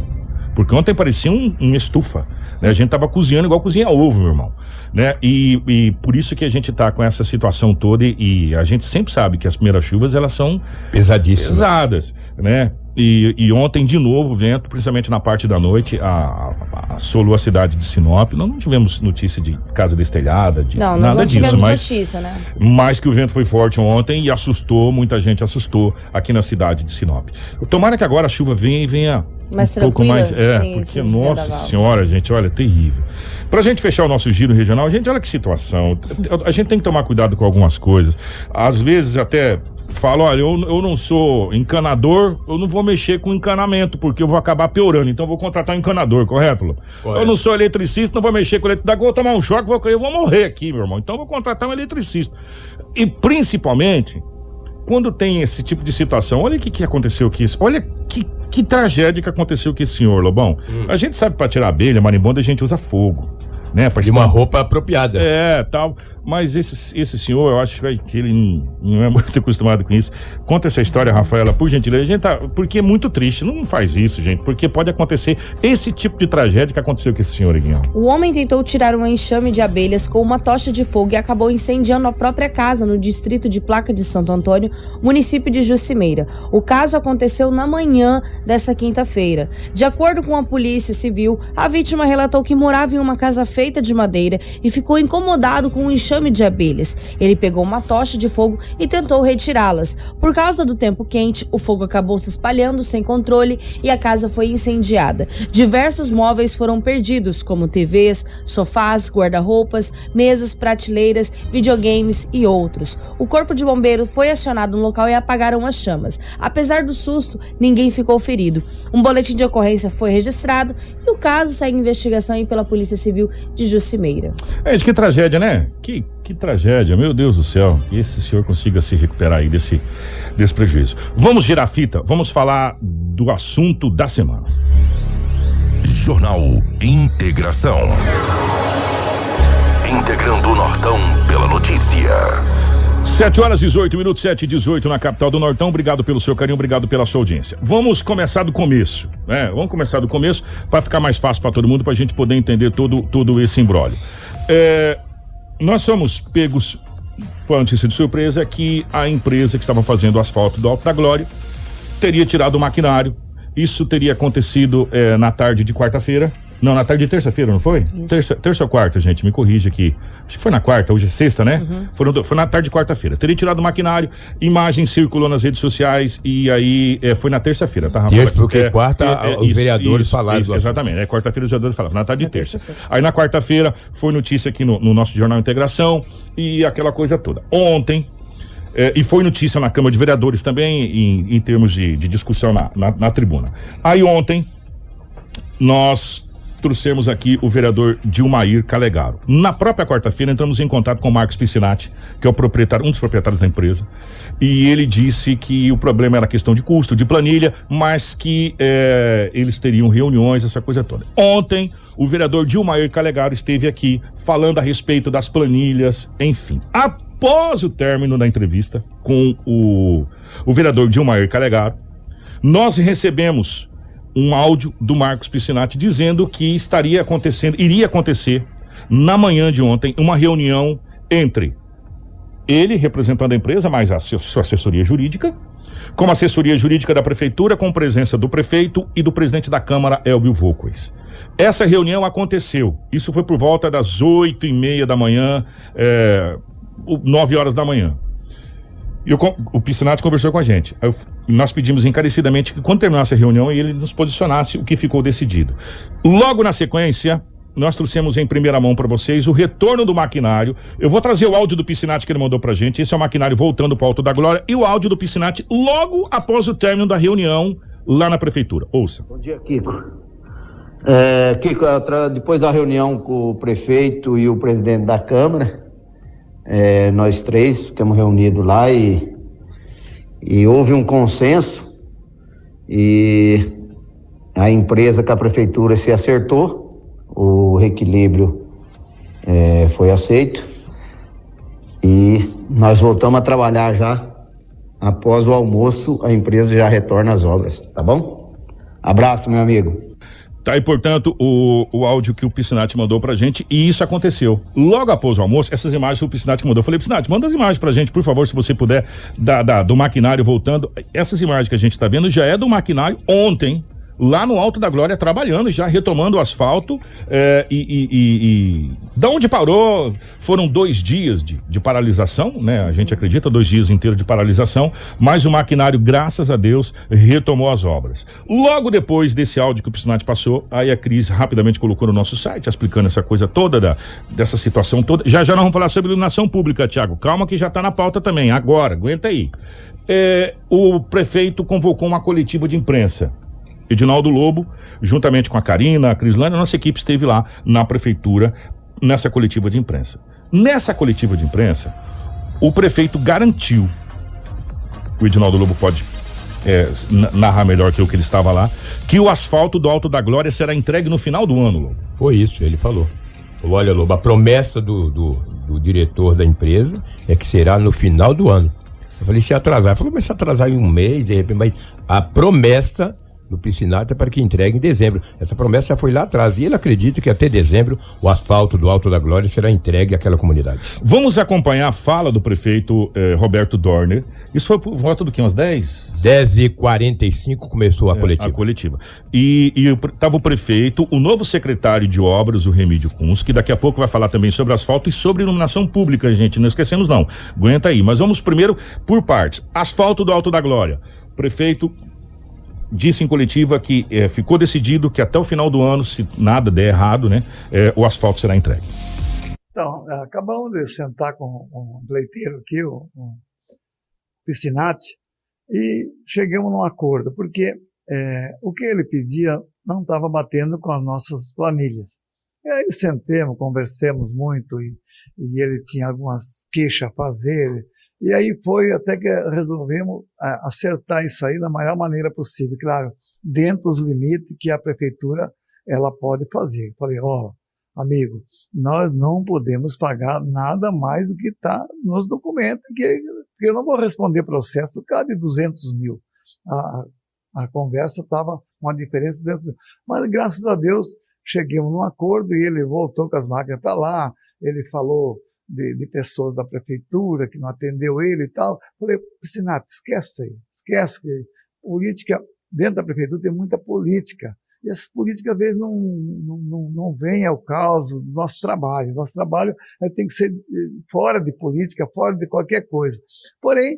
Porque ontem parecia um, uma estufa. Né? A gente tava cozinhando igual cozinha ovo, meu irmão. Né? E, e por isso que a gente tá com essa situação toda. E, e a gente sempre sabe que as primeiras chuvas elas são Pesadíssimo. pesadas, né? E, e ontem, de novo, o vento, principalmente na parte da noite, a, a- assolou a cidade de Sinop. Nós não tivemos notícia de casa destelhada, de Não, nós nada não disso, tivemos mas notícia, né? mais que o vento foi forte ontem e assustou, muita gente assustou aqui na cidade de Sinop. Tomara que agora a chuva venha e venha Mais um pouco mais. É, sem porque, nossa senhora, gente, olha, terrível. Pra gente fechar o nosso giro regional, gente, olha que situação. A gente tem que tomar cuidado com algumas coisas. Às vezes até. Falo, olha, eu, eu não sou encanador, eu não vou mexer com encanamento, porque eu vou acabar piorando. Então eu vou contratar um encanador, correto, Lu? Eu não sou eletricista, não vou mexer com eletricidade, vou tomar um choque, vou, eu vou morrer aqui, meu irmão. Então eu vou contratar um eletricista. E principalmente, quando tem esse tipo de situação, olha o que, que aconteceu aqui. Olha que, que tragédia que aconteceu com esse senhor, Lobão. A gente sabe para tirar abelha, marimbondo, a gente usa fogo. Né, pra De uma roupa apropriada. é, tal. Mas esse, esse senhor, eu acho que ele não, é muito acostumado com isso. Conta essa história, Rafaela, por gentileza. Gente, tá, porque é muito triste. Não faz isso, gente. Porque pode acontecer esse tipo de tragédia que aconteceu com esse senhor, Guilherme. O homem tentou tirar um enxame de abelhas com uma tocha de fogo e acabou incendiando a própria casa no distrito de Placa de Santo Antônio, município de Jucimeira. O caso aconteceu na manhã dessa quinta-feira. De acordo com a Polícia Civil, a vítima relatou que morava em uma casa feita de madeira e ficou incomodado com um enxame de abelhas. Ele pegou uma tocha de fogo e tentou retirá-las. Por causa do tempo quente, o fogo acabou se espalhando sem controle e a casa foi incendiada. Diversos móveis foram perdidos, como TVs, sofás, guarda-roupas, mesas, prateleiras, videogames e outros. O corpo de bombeiro foi acionado no local e apagaram as chamas. Apesar do susto, ninguém ficou ferido. Um boletim de ocorrência foi registrado e o caso segue investigação pela Polícia Civil de Jucimeira. Gente, que tragédia, né? Que, que tragédia, meu Deus do céu. Que esse senhor consiga se recuperar aí desse, desse prejuízo. Vamos girar a fita, vamos falar do assunto da semana. Jornal Integração. Integrando o Nortão pela notícia. 7 horas 18 minutos, 7 e 18 na capital do Nortão. Obrigado pelo seu carinho, obrigado pela sua audiência. Vamos começar do começo, né? Vamos começar do começo para ficar mais fácil para todo mundo, para a gente poder entender todo, todo esse embrólio. É, nós somos pegos com a notícia de surpresa que a empresa que estava fazendo o asfalto do Alto da Glória teria tirado o maquinário. Isso teria acontecido é, na tarde de quarta-feira. Não, na tarde de terça-feira, não foi? Isso. Terça, terça ou quarta, gente, me corrige aqui. Acho que foi na quarta, hoje é sexta, né? Foram do- foi na tarde de quarta-feira. Teria tirado o maquinário, imagem circulou nas redes sociais e aí é, foi na terça-feira, tá, Rafael? Terça, porque quarta, os vereadores falaram do assunto. Exatamente, é quarta-feira os vereadores falaram, na tarde de Na terça. terça-feira. Aí na quarta-feira foi notícia aqui no, no nosso Jornal Integração e aquela coisa toda. Ontem, é, e foi notícia na Câmara de Vereadores também, em, em termos de, de discussão na, na, na tribuna. Aí ontem, nós trouxemos aqui o vereador Dilmair Calegaro. Na própria quarta-feira entramos em contato com o Marcos Piscinati, que é o proprietário, um dos proprietários da empresa, e ele disse que o problema era questão de custo, de planilha, mas que é, eles teriam reuniões, essa coisa toda. Ontem, o vereador Dilmair Calegaro esteve aqui falando a respeito das planilhas, enfim. Após o término da entrevista com o, o vereador Dilmair Calegaro, nós recebemos um áudio do Marcos Piscinati dizendo que estaria acontecendo, iria acontecer na manhã de ontem uma reunião entre ele representando a empresa, mais a sua assessoria jurídica, com a assessoria jurídica da prefeitura, com presença do prefeito e do presidente da Câmara, Elbio Volquez. Essa reunião aconteceu, isso foi por volta das oito e meia da manhã, é, nove horas da manhã. E o, Piscinato conversou com a gente. Eu, nós pedimos encarecidamente que, quando terminasse a reunião, ele nos posicionasse o que ficou decidido. Logo na sequência, nós trouxemos em primeira mão para vocês o retorno do maquinário. Eu vou trazer o áudio do Piscinati que ele mandou pra gente. Esse é o maquinário voltando para o Alto da Glória e o áudio do Piscinati logo após o término da reunião lá na prefeitura. Ouça. Bom dia, Kiko. É, Kiko, depois da reunião com o prefeito e o presidente da Câmara, é, nós três ficamos reunidos lá e, e houve um consenso e a empresa com a prefeitura se acertou, o reequilíbrio é, foi aceito e nós voltamos a trabalhar já. Após o almoço, a empresa já retorna às obras, tá bom? Abraço, meu amigo. Tá aí, portanto, o, o áudio que o Piscinati mandou pra gente e isso aconteceu. Logo após o almoço, essas imagens o Piscinati mandou. Eu falei, Piscinati, manda as imagens pra gente, por favor, se você puder, da, da, do maquinário voltando. Essas imagens que a gente tá vendo já é do maquinário ontem, lá no Alto da Glória trabalhando, já retomando o asfalto. É, e, e, e, e, da onde parou, foram dois dias de, de, paralisação, né? A gente acredita, dois dias inteiros de paralisação, mas o maquinário, graças a Deus, retomou as obras. Logo depois desse áudio que o Piscinati passou, aí a Cris rapidamente colocou no nosso site, explicando essa coisa toda, da, dessa situação toda. Já já nós vamos falar sobre iluminação pública, Tiago. Calma que já está na pauta também. Agora, aguenta aí. É, o prefeito convocou uma coletiva de imprensa Edinaldo Lobo, juntamente com a Karina, a Crislane, a nossa equipe esteve lá na prefeitura nessa coletiva de imprensa. Nessa coletiva de imprensa, o prefeito garantiu, o Edinaldo Lobo pode é, narrar melhor que eu que ele estava lá, que o asfalto do Alto da Glória será entregue no final do ano, Lobo. Foi isso, ele falou. falou Olha, Lobo, a promessa do, do, do diretor da empresa é que será no final do ano. Eu falei, se atrasar. Ele falou, mas se atrasar em um mês, de repente, mas a promessa do Piscinato para que entregue em dezembro. Essa promessa já foi lá atrás e ele acredita que até dezembro o asfalto do Alto da Glória será entregue àquela comunidade. Vamos acompanhar a fala do prefeito eh, Roberto Dorner. Isso foi por volta do que, umas 10? 10 e 45 começou a é, coletiva. A coletiva. E estava o prefeito, o novo secretário de obras, o Remídio Kunz, que daqui a pouco vai falar também sobre asfalto e sobre iluminação pública, gente. Não esquecemos não. Aguenta aí. Mas vamos primeiro por partes. Asfalto do Alto da Glória. Prefeito disse em coletiva que é, ficou decidido que até o final do ano, se nada der errado, né, é, o asfalto será entregue. Então, acabamos de sentar com um leiteiro aqui, um, um Piscinati, e chegamos num acordo, porque o que ele pedia não estava batendo com as nossas planilhas. E aí sentemos, conversemos muito, e, e ele tinha algumas queixas a fazer, e aí foi até que resolvemos acertar isso aí da maior maneira possível, claro, dentro dos limites que a prefeitura ela pode fazer. Falei, ó, oh, amigo, nós não podemos pagar nada mais do que está nos documentos, que, que, eu não vou responder processo do cara de 200 mil. A, a conversa estava uma diferença de 200 mil. Mas graças a Deus cheguemos num acordo e ele voltou com as máquinas para lá, ele falou de, de, pessoas da prefeitura que não atendeu ele e tal. Falei, Sinato, esquece aí, esquece que política, dentro da prefeitura tem muita política. E essas políticas, às vezes, não, não, não, não vêm ao caso do nosso trabalho. Nosso trabalho tem que ser eh, fora de política, fora de qualquer coisa. Porém,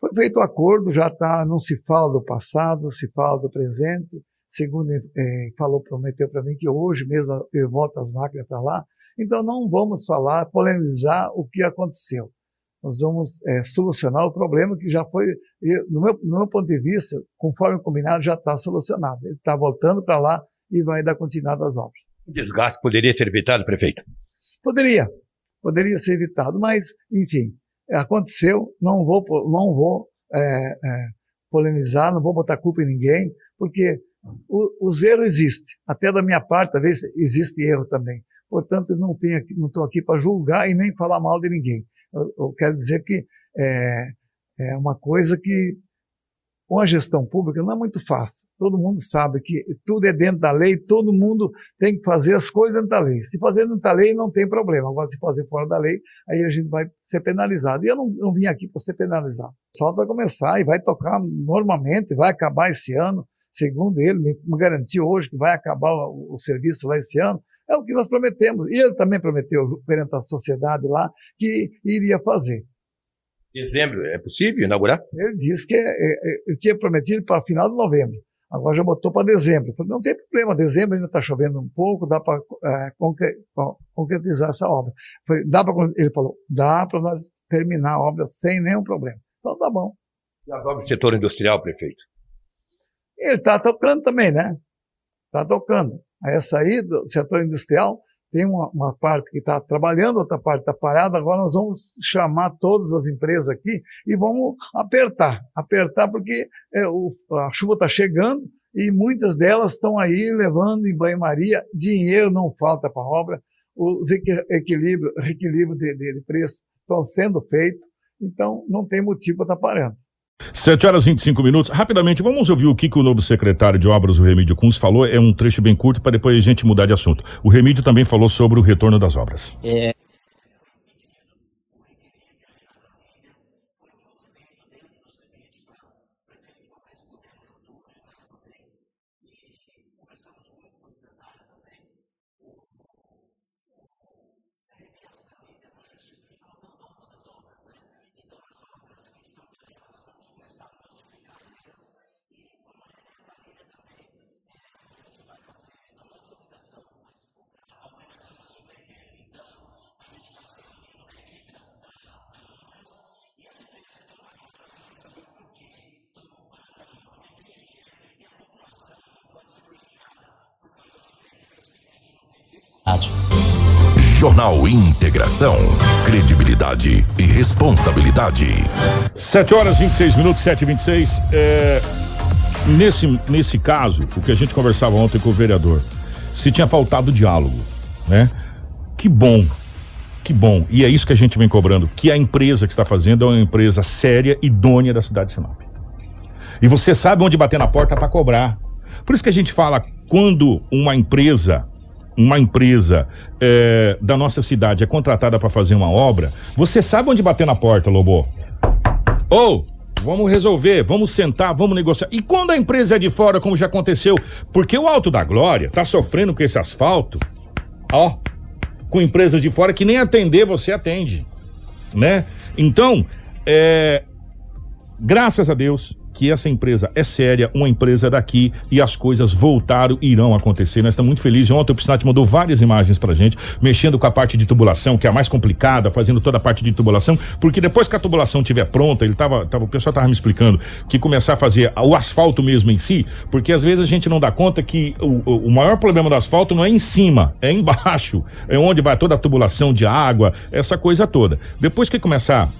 foi feito o um acordo, já tá, não se fala do passado, se fala do presente. Segundo eh, falou, prometeu para mim que hoje mesmo eu volto as máquinas para lá. Então não vamos falar, polemizar o que aconteceu. Nós vamos é, solucionar o problema que já foi, no meu, no meu ponto de vista, conforme combinado, já está solucionado. Ele está voltando para lá e vai dar continuidade às obras. O desgaste poderia ser evitado, prefeito? Poderia, poderia ser evitado, mas, enfim, aconteceu, não vou, não vou é, é, polemizar, não vou botar culpa em ninguém, porque o, os erros existem. Até da minha parte, talvez existe erro também. Portanto, eu não estou aqui para julgar e nem falar mal de ninguém. Eu, eu quero dizer que é, é uma coisa que com a gestão pública não é muito fácil. Todo mundo sabe que tudo é dentro da lei, todo mundo tem que fazer as coisas dentro da lei. Se fazer dentro da lei, não tem problema. Agora, se fazer fora da lei, aí a gente vai ser penalizado. E eu não, não vim aqui para ser penalizado. Só vai começar e vai tocar normalmente, vai acabar esse ano. Segundo ele, me garantiu hoje que vai acabar o, o serviço lá esse ano. É o que nós prometemos. E ele também prometeu perante a sociedade lá que iria fazer. Dezembro, é possível inaugurar? Ele disse que é, é, ele tinha prometido para final de novembro. Agora já botou para dezembro. Falei, não tem problema, dezembro ainda está chovendo um pouco, dá para é, concretizar essa obra. Falei, dá pra, ele falou, dá para nós terminar a obra sem nenhum problema. Então tá bom. E as obras do setor industrial, prefeito? Ele está tocando também, né? Está tocando. Aí do setor industrial tem uma, uma parte que está trabalhando, outra parte está parada. Agora nós vamos chamar todas as empresas aqui e vamos apertar, apertar porque é, o, a chuva está chegando e muitas delas estão aí levando em banho-maria. Dinheiro não falta para a obra, os equilíbrio, reequilíbrio de, de, de preço estão sendo feitos, então não tem motivo para estar tá parando. 7 horas e 25 minutos. Rapidamente, vamos ouvir o que, que o novo secretário de obras, o Remídio Kunz, falou. É um trecho bem curto para depois a gente mudar de assunto. O Remídio também falou sobre o retorno das obras. É, Jornal Integração. Credibilidade e responsabilidade. 7 horas 26 minutos, 7 e 26 é, nesse, nesse caso, o que a gente conversava ontem com o vereador, se tinha faltado diálogo, né? Que bom, que bom. E é isso que a gente vem cobrando, que a empresa que está fazendo é uma empresa séria, idônea da cidade de Sinop. E você sabe onde bater na porta para cobrar. Por isso que a gente fala, quando uma empresa uma empresa é, da nossa cidade é contratada para fazer uma obra, você sabe onde bater na porta, Lobo? Ou vamos resolver, vamos sentar, vamos negociar. E quando a empresa é de fora, como já aconteceu, porque o Alto da Glória tá sofrendo com esse asfalto, ó, com empresas de fora que nem atender você atende, né? Então, é, graças a Deus, que essa empresa é séria, uma empresa daqui e as coisas voltaram e irão acontecer. Nós estamos muito felizes. Ontem o Piscinati mandou várias imagens pra gente, mexendo com a parte de tubulação, que é a mais complicada, fazendo toda a parte de tubulação, porque depois que a tubulação estiver pronta, ele tava, tava, o pessoal tava me explicando que começar a fazer o asfalto mesmo em si, porque às vezes a gente não dá conta que o, o maior problema do asfalto não é em cima, é embaixo, é onde vai toda a tubulação de água, essa coisa toda. Depois que começar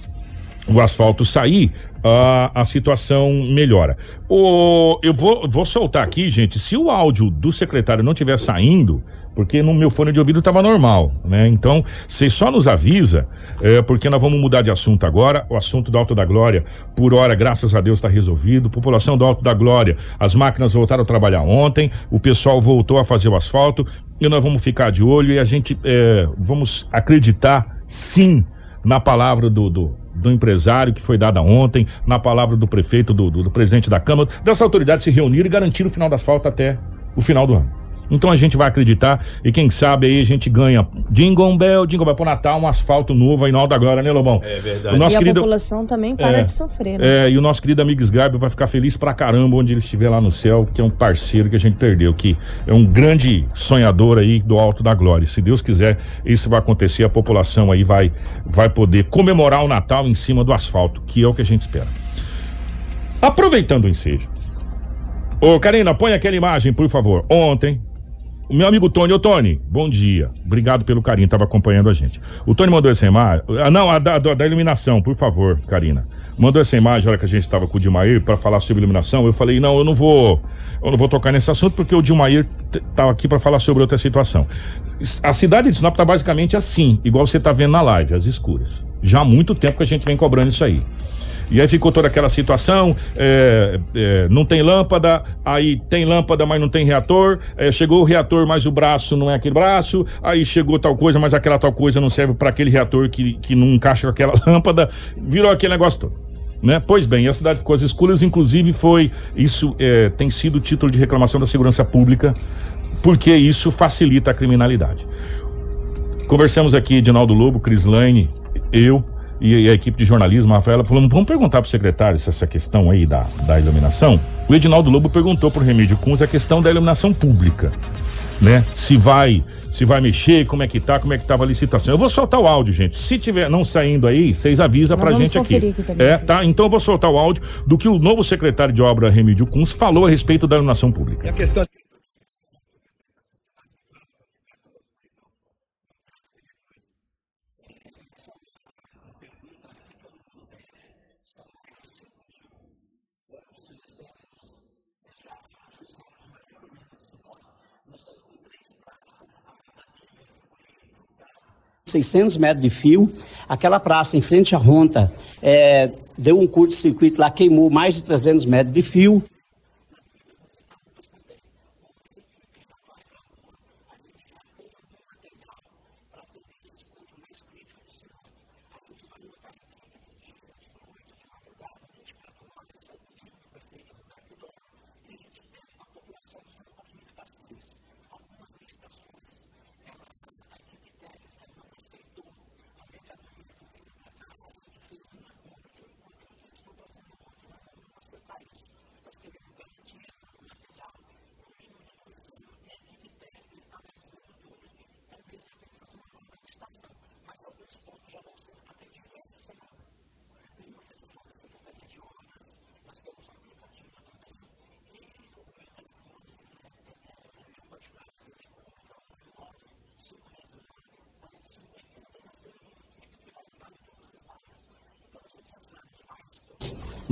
o asfalto sair, a, a situação melhora. O, eu vou, vou soltar aqui, gente, se o áudio do secretário não estiver saindo, porque no meu fone de ouvido estava normal, né? Então, você só nos avisa, é, porque nós vamos mudar de assunto agora. O assunto do Alto da Glória, por hora, graças a Deus, está resolvido. População do Alto da Glória, as máquinas voltaram a trabalhar ontem, o pessoal voltou a fazer o asfalto e nós vamos ficar de olho e a gente é, vamos acreditar, sim, na palavra do, do do empresário que foi dada ontem, na palavra do prefeito, do, do, do presidente da Câmara, dessa autoridade se reunir e garantir o final das asfalto até o final do ano. Então a gente vai acreditar e quem sabe aí a gente ganha Jingle Bell, Jingle Bell pro Natal, um asfalto novo aí no Alto da Glória, né, Lobão? É verdade. O nosso e querido, a população também para é, de sofrer, né? É, e o nosso querido amigo Sgarbi vai ficar feliz pra caramba onde ele estiver lá no céu, que é um parceiro que a gente perdeu, que é um grande sonhador aí do Alto da Glória. Se Deus quiser, isso vai acontecer, a população aí vai, vai poder comemorar o Natal em cima do asfalto, que é o que a gente espera. Aproveitando o ensejo. Ô, Karina, põe aquela imagem, por favor. Ontem, meu amigo Tony, ô Tony, bom dia. Obrigado pelo carinho, tava acompanhando a gente. O Tony mandou essa imagem. Ah, não, a da, da, iluminação, por favor, Karina. Mandou essa imagem hora que a gente estava com o Dilmair para falar sobre iluminação. Eu falei, não, eu não vou. Eu não vou tocar nesse assunto porque o Dilmair estava aqui para falar sobre outra situação. A cidade de Sinop está basicamente assim, igual você está vendo na live, as escuras. Já há muito tempo que a gente vem cobrando isso aí. E aí ficou toda aquela situação, é, é, não tem lâmpada, aí tem lâmpada, mas não tem reator, é, chegou o reator, mas o braço não é aquele braço, aí chegou tal coisa, mas aquela tal coisa não serve para aquele reator que, que não encaixa com aquela lâmpada, virou aquele negócio todo. Né? Pois bem, a cidade ficou às escuras, inclusive foi, isso é, tem sido título de reclamação da segurança pública, porque isso facilita a criminalidade. Conversamos aqui, Edinaldo Lobo, Crislaine, eu, e a equipe de jornalismo, a Rafaela, falou: vamos perguntar para o secretário se essa questão aí da, da iluminação. O Edinaldo Lobo perguntou para o Remídio Kunz a questão da iluminação pública, né? Se vai se vai mexer, como é que tá, como é que tava a licitação. Eu vou soltar o áudio, gente. Se tiver não saindo aí, vocês avisam pra gente aqui. aqui é, tá? Então eu vou soltar o áudio do que o novo secretário de obra, Remídio Kunz, falou a respeito da iluminação pública. E a questão 600 metros de fio. Aquela praça em frente à Ronta é, deu um curto-circuito lá, queimou mais de 300 metros de fio.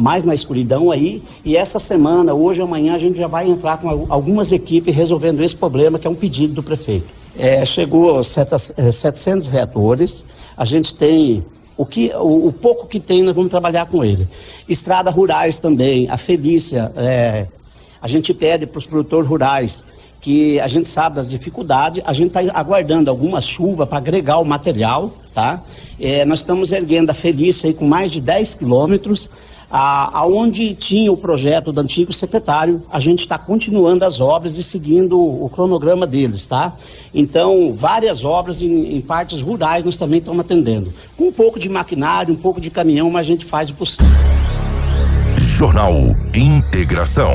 Mais na escuridão aí. E essa semana, hoje ou amanhã, a gente já vai entrar com algumas equipes resolvendo esse problema, que é um pedido do prefeito. É, chegou 700 é, reatores, a gente tem o, que, o, o, pouco que tem, nós vamos trabalhar com ele. Estradas rurais também, a Felícia, é, a gente pede para os produtores rurais que a gente sabe das dificuldades, a gente está aguardando alguma chuva para agregar o material, tá? É, nós estamos erguendo a Felícia aí com mais de 10 quilômetros, aonde tinha o projeto do antigo secretário, a gente está continuando as obras e seguindo o cronograma deles, tá? Então, várias obras em, em, partes rurais nós também estamos atendendo. Com um pouco de maquinário, um pouco de caminhão, mas a gente faz o possível. Jornal Integração.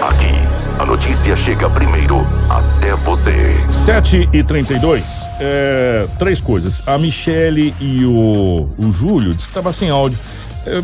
Aqui, a notícia chega primeiro até você. 7 e 32 é, Três coisas. A Michele e o, o Júlio disse que estava sem áudio. Uh,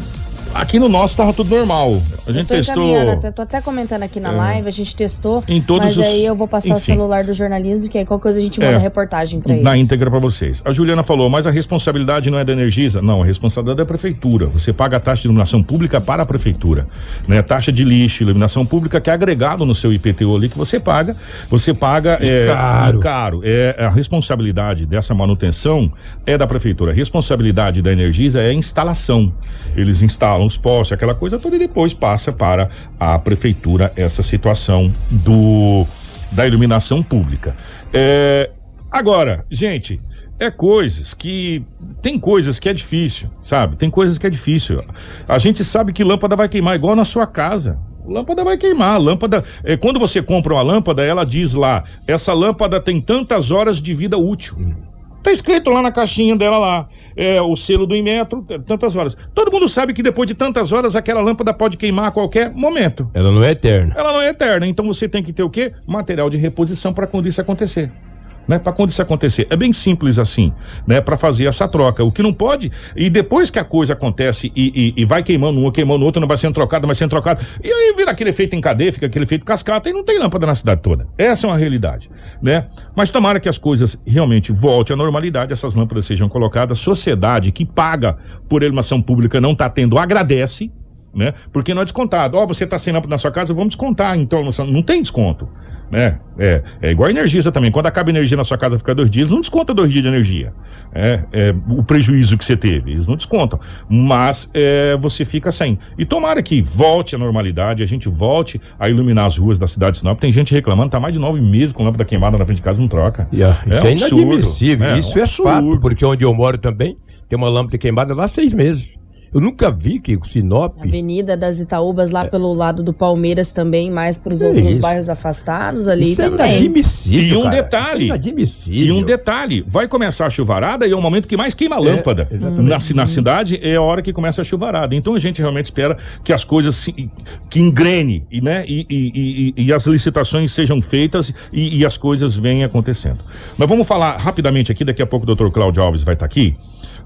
aqui no nosso tava tudo normal. A gente testou. Até, tô até comentando aqui na é. live, a gente testou. Em todos mas os... aí eu vou passar Enfim. o celular do jornalismo, que aí qualquer coisa a gente manda é, reportagem pra eles. Na íntegra para vocês. A Juliana falou, mas a responsabilidade não é da Energisa? Não, a responsabilidade é da prefeitura. Você paga a taxa de iluminação pública para a prefeitura. Né? Taxa de lixo, iluminação pública, que é agregado no seu IPTU ali que você paga. Você paga. É, caro. caro. É, a responsabilidade dessa manutenção é da prefeitura. A responsabilidade da Energisa é a instalação. Eles instalam os postes, aquela coisa toda, e depois passa para a prefeitura essa situação do da iluminação pública. É, agora, gente, é coisas que tem coisas que é difícil, sabe? Tem coisas que é difícil. A gente sabe que lâmpada vai queimar igual na sua casa. Lâmpada vai queimar. Lâmpada, é, quando você compra uma lâmpada, ela diz lá: essa lâmpada tem tantas horas de vida útil. Tá escrito lá na caixinha dela lá, é o selo do Inmetro, é, tantas horas. Todo mundo sabe que depois de tantas horas aquela lâmpada pode queimar a qualquer momento. Ela não é eterna. Ela não é eterna, então você tem que ter o quê? Material de reposição para quando isso acontecer. Né? Para quando isso acontecer. É bem simples assim, né? Para fazer essa troca. O que não pode, e depois que a coisa acontece e, e, e vai queimando um, queimando outro, não vai sendo trocado, vai sendo trocado. E aí vira aquele efeito em cadeia, fica aquele efeito cascata e não tem lâmpada na cidade toda. Essa é uma realidade, né? Mas tomara que as coisas realmente voltem à normalidade, essas lâmpadas sejam colocadas. Sociedade que paga por iluminação pública não está tendo, agradece, né? Porque não é descontado. Ó, oh, você está sem lâmpada na sua casa, vamos descontar. Então, não tem desconto né? É, é igual a energia também. Quando acaba a energia na sua casa fica dois dias, não desconta dois dias de energia. É, é o prejuízo que você teve, eles não descontam. Mas é, você fica sem. E tomara que volte à normalidade, a gente volte a iluminar as ruas da cidade de Sinop. Tem gente reclamando, tá mais de nove meses com lâmpada queimada na frente de casa, não troca. Yeah, isso é, é inadmissível. É, isso é, um é fato, porque onde eu moro também tem uma lâmpada queimada lá seis meses. Eu nunca vi que o Sinop. Avenida das Itaúbas, lá é. pelo lado do Palmeiras também, mais para os outros isso. bairros afastados ali isso é também. É inadmissível. E um cara. detalhe. Isso é inadmissível. E um detalhe: vai começar a chuvarada e é o momento que mais queima a é, lâmpada. É, na, na cidade é a hora que começa a chuvarada. Então a gente realmente espera que as coisas se, que engrene e, né, e, e, e, e as licitações sejam feitas e, as coisas venham acontecendo. Nós vamos falar rapidamente aqui, daqui a pouco o doutor Cláudio Alves vai estar aqui.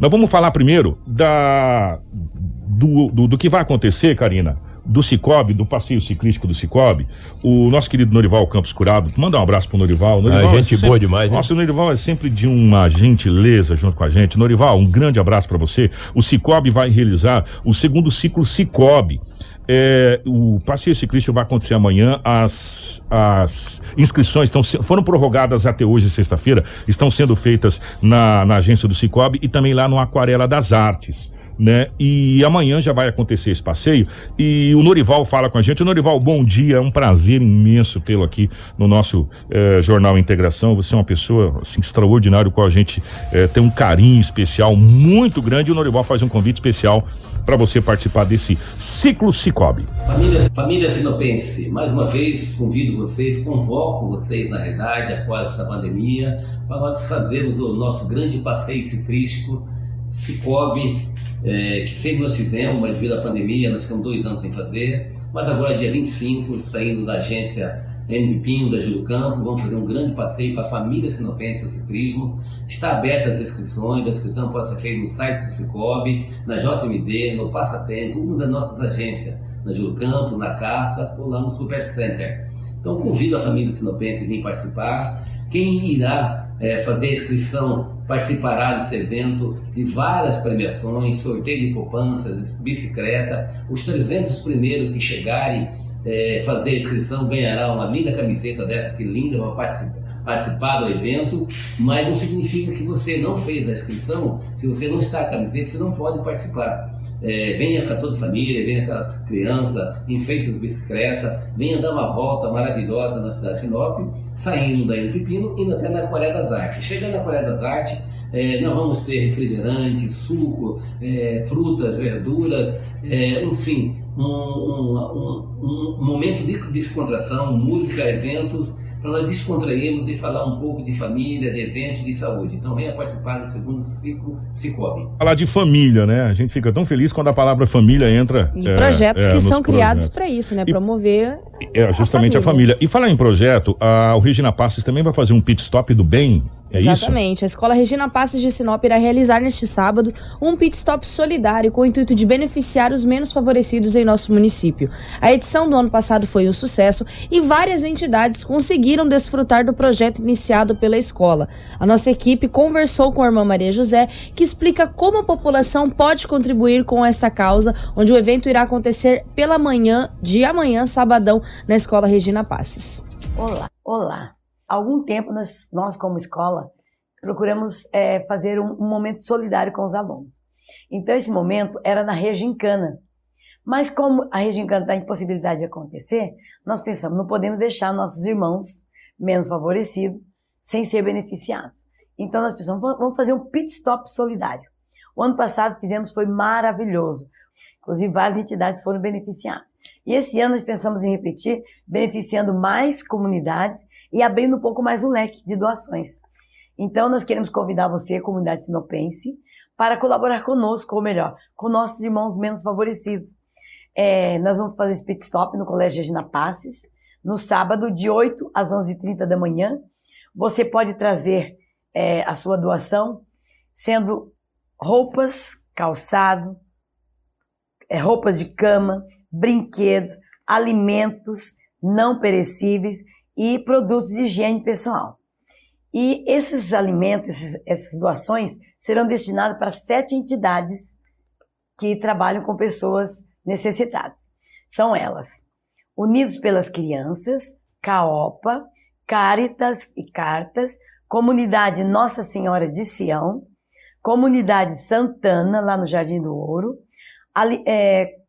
Nós vamos falar primeiro da, do, do, do que vai acontecer, Karina, do Cicobi, do passeio ciclístico do Cicobi, o nosso querido Norival Campos Curado, manda um abraço pro Norival. Norival é, gente sempre, boa demais, né? Nossa, o Norival é sempre de uma gentileza junto com a gente. Norival, um grande abraço para você. O Cicobi vai realizar o segundo ciclo Cicobi. É, o passeio ciclístico vai acontecer amanhã. As, as inscrições estão, foram prorrogadas até hoje, sexta-feira. Estão sendo feitas na, na agência do Cicobi e também lá no Aquarela das Artes né? E amanhã já vai acontecer esse passeio e o Norival fala com a gente. Norival, bom dia, é um prazer imenso tê-lo aqui no nosso eh, Jornal Integração. Você é uma pessoa assim, extraordinária com a gente eh, tem um carinho especial muito grande e o Norival faz um convite especial para você participar desse ciclo Cicobi. Família, família Sinopense, mais uma vez convido vocês, convoco vocês na realidade após essa pandemia para nós fazermos o nosso grande passeio ciclístico Cicobi é, que sempre nós fizemos, mas devido à pandemia nós ficamos dois anos sem fazer. Mas agora, dia 25, saindo da agência N Pinho, da Júlio Campo, vamos fazer um grande passeio para a família sinopense ao ciclismo. Está aberta as inscrições, a inscrição pode ser feita no site do Cicobi, na JMD, no Passatempo, uma das nossas agências, na Júlio Campo, na Caça ou lá no Super Center. Então convido a família sinopense a vir participar. Quem irá é, fazer a inscrição participará desse evento de várias premiações, sorteio de poupanças, bicicleta. Os 300 primeiros que chegarem é, fazer a inscrição ganhará uma linda camiseta dessa que linda para participar participar do evento, mas não significa que você não fez a inscrição, se você não está a camiseta, você não pode participar. É, venha com a toda a família, venha com as crianças, enfeite de bicicleta, venha dar uma volta maravilhosa na cidade de Sinop, saindo daí do Pepino, indo até na Coreia das Artes. Chegando na Coreia das Artes, é, nós vamos ter refrigerante, suco, é, frutas, verduras, é, enfim, um, um, um, um momento de descontração, música, eventos para nós descontrairmos e falar um pouco de família, de evento, de saúde. Então venha participar do segundo ciclo Cicobi. Falar de família, né? A gente fica tão feliz quando a palavra família entra. E é, projetos é, que são criados para isso, né? Promover. é justamente a família. a família. E falar em projeto, a, o Regina Passes também vai fazer um pit stop do bem é Exatamente. Isso? A Escola Regina Passes de Sinop irá realizar neste sábado um pit stop solidário com o intuito de beneficiar os menos favorecidos em nosso município. A edição do ano passado foi um sucesso e várias entidades conseguiram desfrutar do projeto iniciado pela escola. A nossa equipe conversou com a irmã Maria José, que explica como a população pode contribuir com esta causa, onde o evento irá acontecer pela manhã de amanhã, sabadão, na Escola Regina Passes. Olá, olá algum tempo nós, nós como escola, procuramos é, fazer um, um, momento solidário com os alunos. Então, esse momento era na Regincana. Mas como a Regincana está em possibilidade de acontecer, nós pensamos, não podemos deixar nossos irmãos menos favorecidos sem ser beneficiados. Então, nós pensamos, vamos fazer um pit stop solidário. O ano passado fizemos, foi maravilhoso. Inclusive, várias entidades foram beneficiadas. E esse ano nós pensamos em repetir, beneficiando mais comunidades e abrindo um pouco mais o leque de doações. Então, nós queremos convidar você, comunidade sinopense, para colaborar conosco, ou melhor, com nossos irmãos menos favorecidos. É, nós vamos fazer esse pit stop no Colégio Regina Passes, no sábado, de 8 às 11h30 da manhã. você pode trazer é, a sua doação, sendo roupas, calçado, é, roupas de cama, brinquedos, alimentos não perecíveis e produtos de higiene pessoal. E esses alimentos, esses, essas doações, serão destinadas para sete entidades que trabalham com pessoas necessitadas. São elas: Unidos pelas Crianças, CAOPA, Caritas e Cartas, Comunidade Nossa Senhora de Sião, Comunidade Santana, lá no Jardim do Ouro, a, é,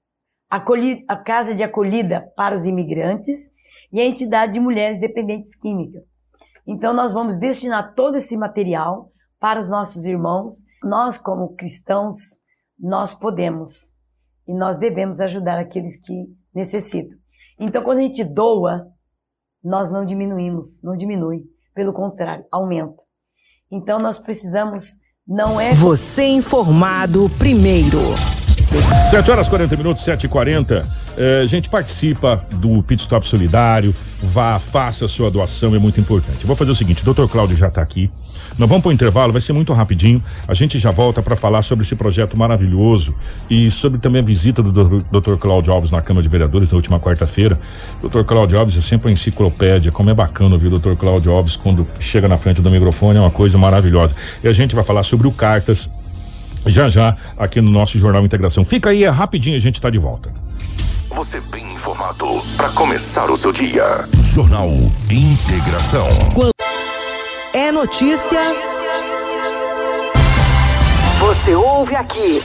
a Casa de Acolhida para os Imigrantes e a Entidade de Mulheres Dependentes Químicas. Então, nós vamos destinar todo esse material para os nossos irmãos. Nós, como cristãos, nós podemos e nós devemos ajudar aqueles que necessitam. Então, quando a gente doa, nós não diminuímos, não diminui, pelo contrário, aumenta. Então nós precisamos, não é. Você informado primeiro. 7 horas 40 minutos, 7 e 40 é, A gente participa do Pit Stop Solidário. Vá, faça sua doação, é muito importante. Vou fazer o seguinte: o Dr. Cláudio já está aqui. Nós vamos para o intervalo, vai ser muito rapidinho. A gente já volta para falar sobre esse projeto maravilhoso e sobre também a visita do Dr. Cláudio Alves na Câmara de Vereadores na última quarta-feira. Dr. Cláudio Alves é sempre uma enciclopédia. Como é bacana ouvir o Dr. Cláudio Alves quando chega na frente do microfone, é uma coisa maravilhosa. E a gente vai falar sobre o Cartas já já aqui no nosso Jornal Integração. Fica aí, é rapidinho, a gente está de volta. Você bem informado para começar o seu dia. Jornal Integração. É notícia. Você ouve aqui.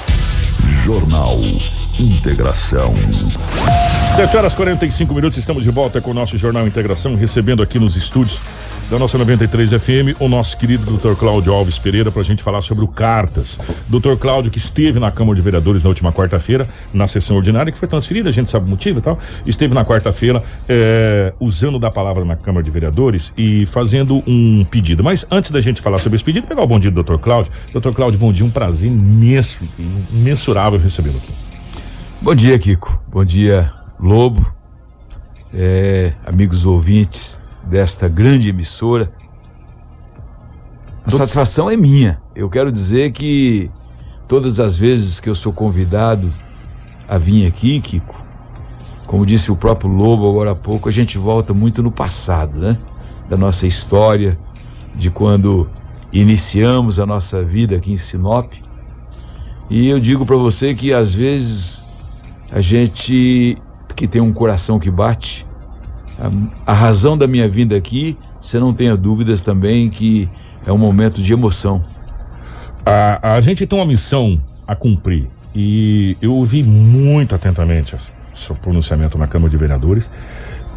Jornal Integração. 7 horas 45 minutos, estamos de volta com o nosso Jornal Integração, recebendo aqui nos estúdios da nossa 93 FM o nosso querido Dr. Cláudio Alves Pereira para a gente falar sobre o Cartas. Dr. Cláudio, que esteve na Câmara de Vereadores na última quarta-feira, na sessão ordinária, que foi transferida, a gente sabe o motivo e tal, esteve na quarta-feira é, usando da palavra na Câmara de Vereadores e fazendo um pedido. Mas antes da gente falar sobre esse pedido, pegar o bom dia do Dr. Cláudio. Dr. Cláudio, bom dia, um prazer imenso, imensurável recebê-lo aqui. Bom dia, Kiko. Bom dia, Lobo. É, amigos ouvintes desta grande emissora. A satisfação é minha. Eu quero dizer que todas as vezes que eu sou convidado a vir aqui, Kiko, como disse o próprio Lobo agora há pouco, a gente volta muito no passado, né? Da nossa história, de quando iniciamos a nossa vida aqui em Sinop. E eu digo para você que às vezes a gente que tem um coração que bate, a, a razão da minha vinda aqui, você não tenha dúvidas também que é um momento de emoção. A, a gente tem uma missão a cumprir e eu ouvi muito atentamente seu pronunciamento na Câmara de Vereadores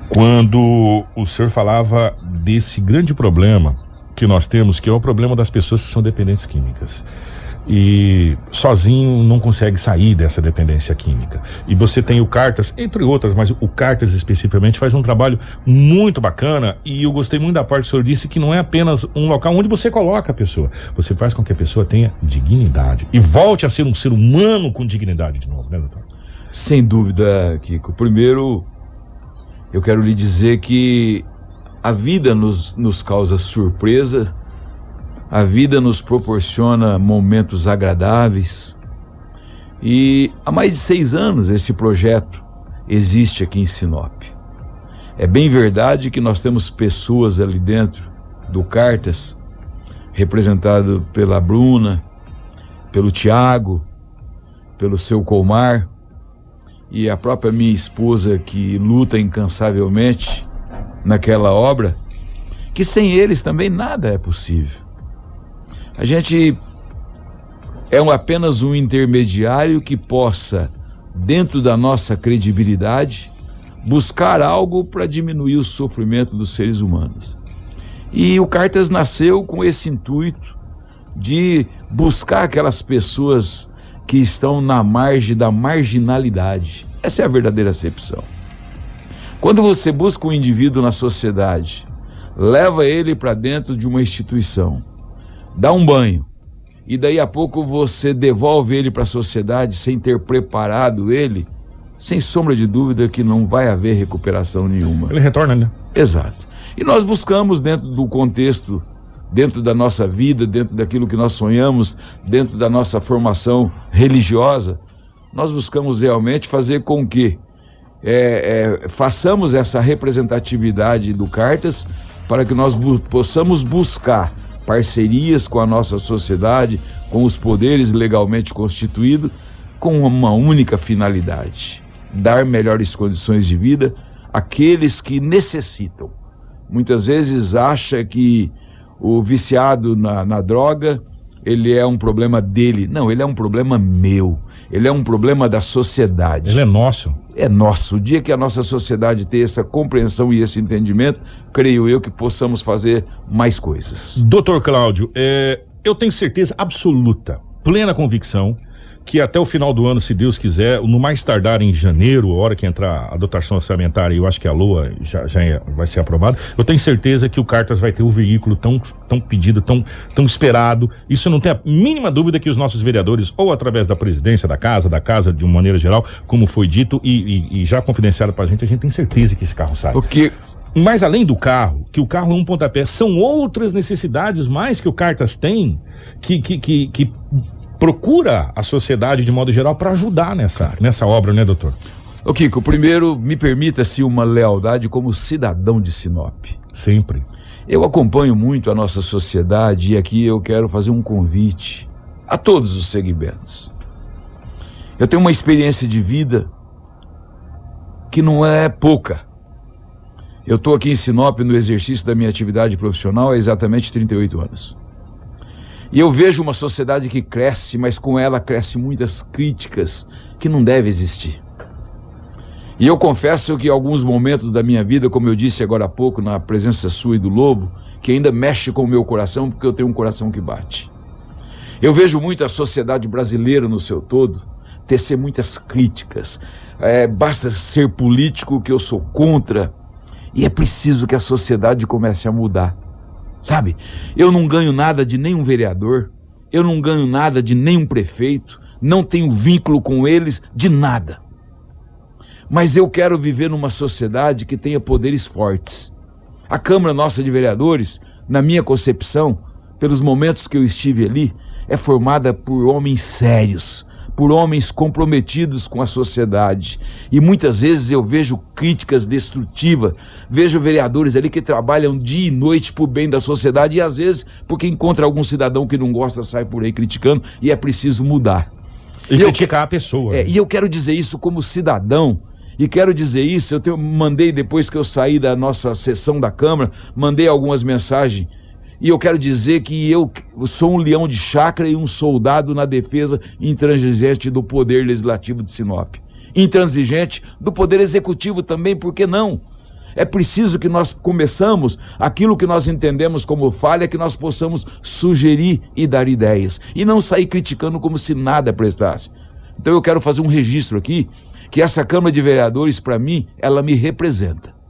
quando o senhor falava desse grande problema que nós temos, que é o problema das pessoas que são dependentes químicas e sozinho não consegue sair dessa dependência química. E você tem o Cartas, entre outras, mas o Cartas especificamente faz um trabalho muito bacana e eu gostei muito da parte que o senhor disse que não é apenas um local onde você coloca a pessoa, você faz com que a pessoa tenha dignidade e volte a ser um ser humano com dignidade de novo, né, doutor? Sem dúvida, Kiko. Primeiro, eu quero lhe dizer que a vida nos, nos causa surpresa a vida nos proporciona momentos agradáveis. E há mais de seis anos esse projeto existe aqui em Sinop. É bem verdade que nós temos pessoas ali dentro do Cartas, representado pela Bruna, pelo Tiago, pelo seu Colmar e a própria minha esposa que luta incansavelmente naquela obra, que sem eles também nada é possível. A gente é um, apenas um intermediário que possa, dentro da nossa credibilidade, buscar algo para diminuir o sofrimento dos seres humanos. E o Cartas nasceu com esse intuito de buscar aquelas pessoas que estão na margem da marginalidade. Essa é a verdadeira acepção. Quando você busca um indivíduo na sociedade, leva ele para dentro de uma instituição, dá um banho e daí a pouco você devolve ele para a sociedade sem ter preparado ele, sem sombra de dúvida que não vai haver recuperação nenhuma. Ele retorna, né? Exato. E nós buscamos, dentro do contexto, dentro da nossa vida, dentro daquilo que nós sonhamos, dentro da nossa formação religiosa, nós buscamos realmente fazer com que é, é, façamos essa representatividade do Cartas para que nós bu possamos buscar parcerias com a nossa sociedade, com os poderes legalmente constituídos, com uma única finalidade: dar melhores condições de vida àqueles que necessitam. Muitas vezes acha que o viciado na, na droga ele é um problema dele. Não, ele é um problema meu. Ele é um problema da sociedade. Ele é nosso. É nosso. O dia que a nossa sociedade ter essa compreensão e esse entendimento, creio eu que possamos fazer mais coisas. Doutor Cláudio, é, eu tenho certeza absoluta, plena convicção, que até o final do ano, se Deus quiser, no mais tardar em janeiro, hora que entrar a dotação orçamentária, eu acho que a LOA já, já é, vai ser aprovada, eu tenho certeza que o Cartas vai ter o veículo tão, tão pedido, tão, tão esperado. Isso não tem a mínima dúvida que os nossos vereadores, ou através da presidência da casa, da casa de uma maneira geral, como foi dito e, e, e já confidenciado pra gente, a gente tem certeza que esse carro sai. O que mas além do carro, que o carro é um pontapé, são outras necessidades mais que o Cartas tem que, que, que, que procura a sociedade de modo geral para ajudar nessa, nessa obra, né, doutor? Ô Kiko, primeiro me permita-se uma lealdade como cidadão de Sinop. Sempre. Eu acompanho muito a nossa sociedade e aqui eu quero fazer um convite a todos os segmentos. Eu tenho uma experiência de vida que não é pouca. Eu estou aqui em Sinop no exercício da minha atividade profissional há exatamente 38 anos. E eu vejo uma sociedade que cresce, mas com ela cresce muitas críticas que não devem existir. E eu confesso que alguns momentos da minha vida, como eu disse agora há pouco, na presença sua e do Lobo, que ainda mexe com o meu coração, porque eu tenho um coração que bate. Eu vejo muito a sociedade brasileira no seu todo tecer muitas críticas. É, basta ser político que eu sou contra. E é preciso que a sociedade comece a mudar. Sabe? Eu não ganho nada de nenhum vereador, eu não ganho nada de nenhum prefeito, não tenho vínculo com eles de nada. Mas eu quero viver numa sociedade que tenha poderes fortes. A Câmara Nossa de Vereadores, na minha concepção, pelos momentos que eu estive ali, é formada por homens sérios, por homens comprometidos com a sociedade. E muitas vezes eu vejo críticas destrutivas, vejo vereadores ali que trabalham dia e noite por bem da sociedade e às vezes porque encontra algum cidadão que não gosta sai por aí criticando e é preciso mudar. E, e criticar eu, a pessoa. É, né? e eu quero dizer isso como cidadão e quero dizer isso, eu te, mandei depois que eu saí da nossa sessão da Câmara, mandei algumas mensagens e eu quero dizer que eu sou um leão de chácara e um soldado na defesa intransigente do poder legislativo de Sinop. Intransigente do poder executivo também, por que não? É preciso que nós começamos aquilo que nós entendemos como falha, que nós possamos sugerir e dar ideias. E não sair criticando como se nada prestasse. Então eu quero fazer um registro aqui, que essa Câmara de Vereadores, para mim, ela me representa.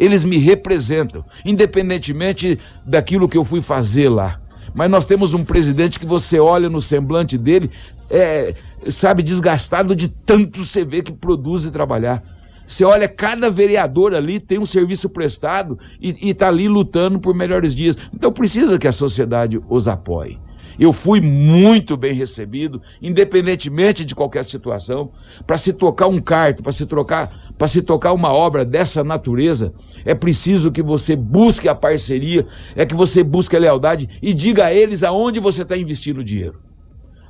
Eles me representam, independentemente daquilo que eu fui fazer lá. Mas nós temos um presidente que você olha no semblante dele, é, sabe, desgastado de tanto você vê que produz e trabalhar. Você olha, cada vereador ali tem um serviço prestado e está ali lutando por melhores dias. Então precisa que a sociedade os apoie. Eu fui muito bem recebido, independentemente de qualquer situação. Para se tocar um kart, para se trocar, para se tocar uma obra dessa natureza, é preciso que você busque a parceria, é que você busque a lealdade e diga a eles aonde você está investindo o dinheiro.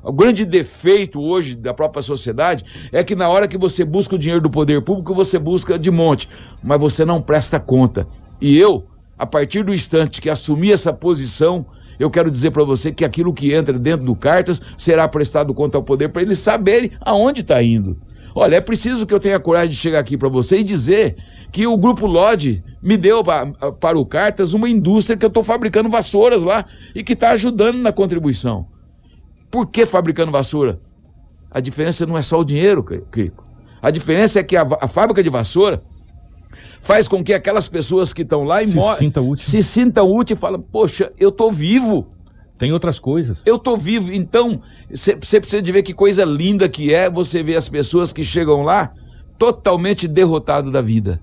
O grande defeito hoje da própria sociedade é que na hora que você busca o dinheiro do poder público, você busca de monte, mas você não presta conta. E eu, a partir do instante que assumi essa posição, eu quero dizer para você que aquilo que entra dentro do Cartas será prestado conta ao poder para eles saberem aonde está indo. Olha, é preciso que eu tenha coragem de chegar aqui para você e dizer que o Grupo Lodge me deu para o Cartas uma indústria que eu estou fabricando vassouras lá e que está ajudando na contribuição. Por que fabricando vassoura? A diferença não é só o dinheiro, Kiko. A diferença é que a, a fábrica de vassoura faz com que aquelas pessoas que estão lá e se sinta útil. se sintam útil e falam, poxa, eu estou vivo. Tem outras coisas. Eu estou vivo. Então, você precisa de ver que coisa linda que é você ver as pessoas que chegam lá totalmente derrotado da vida.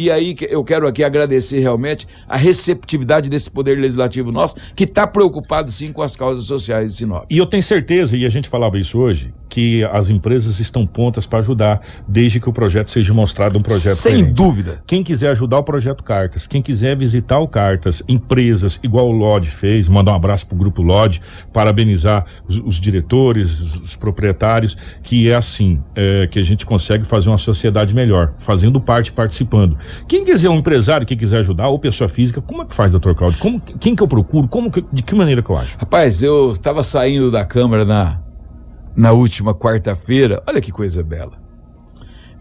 E aí eu quero aqui agradecer realmente a receptividade desse poder legislativo nosso, que está preocupado sim com as causas sociais de Sinop. E eu tenho certeza, e a gente falava isso hoje, que as empresas estão prontas para ajudar, desde que o projeto seja mostrado um projeto Sem diferente. dúvida. Quem quiser ajudar o projeto Cartas, quem quiser visitar o Cartas, empresas, igual o Lodge fez, mandar um abraço pro grupo Lodge, parabenizar os, os diretores, os, os proprietários, que é assim é, que a gente consegue fazer uma sociedade melhor, fazendo parte, participando. Quem quiser um empresário que quiser ajudar, ou pessoa física, como é que faz, doutor Cláudio? Como, quem que eu procuro? Como que- de que maneira que eu acho? Rapaz, eu estava saindo da Câmara na, na última quarta-feira, olha que coisa bela.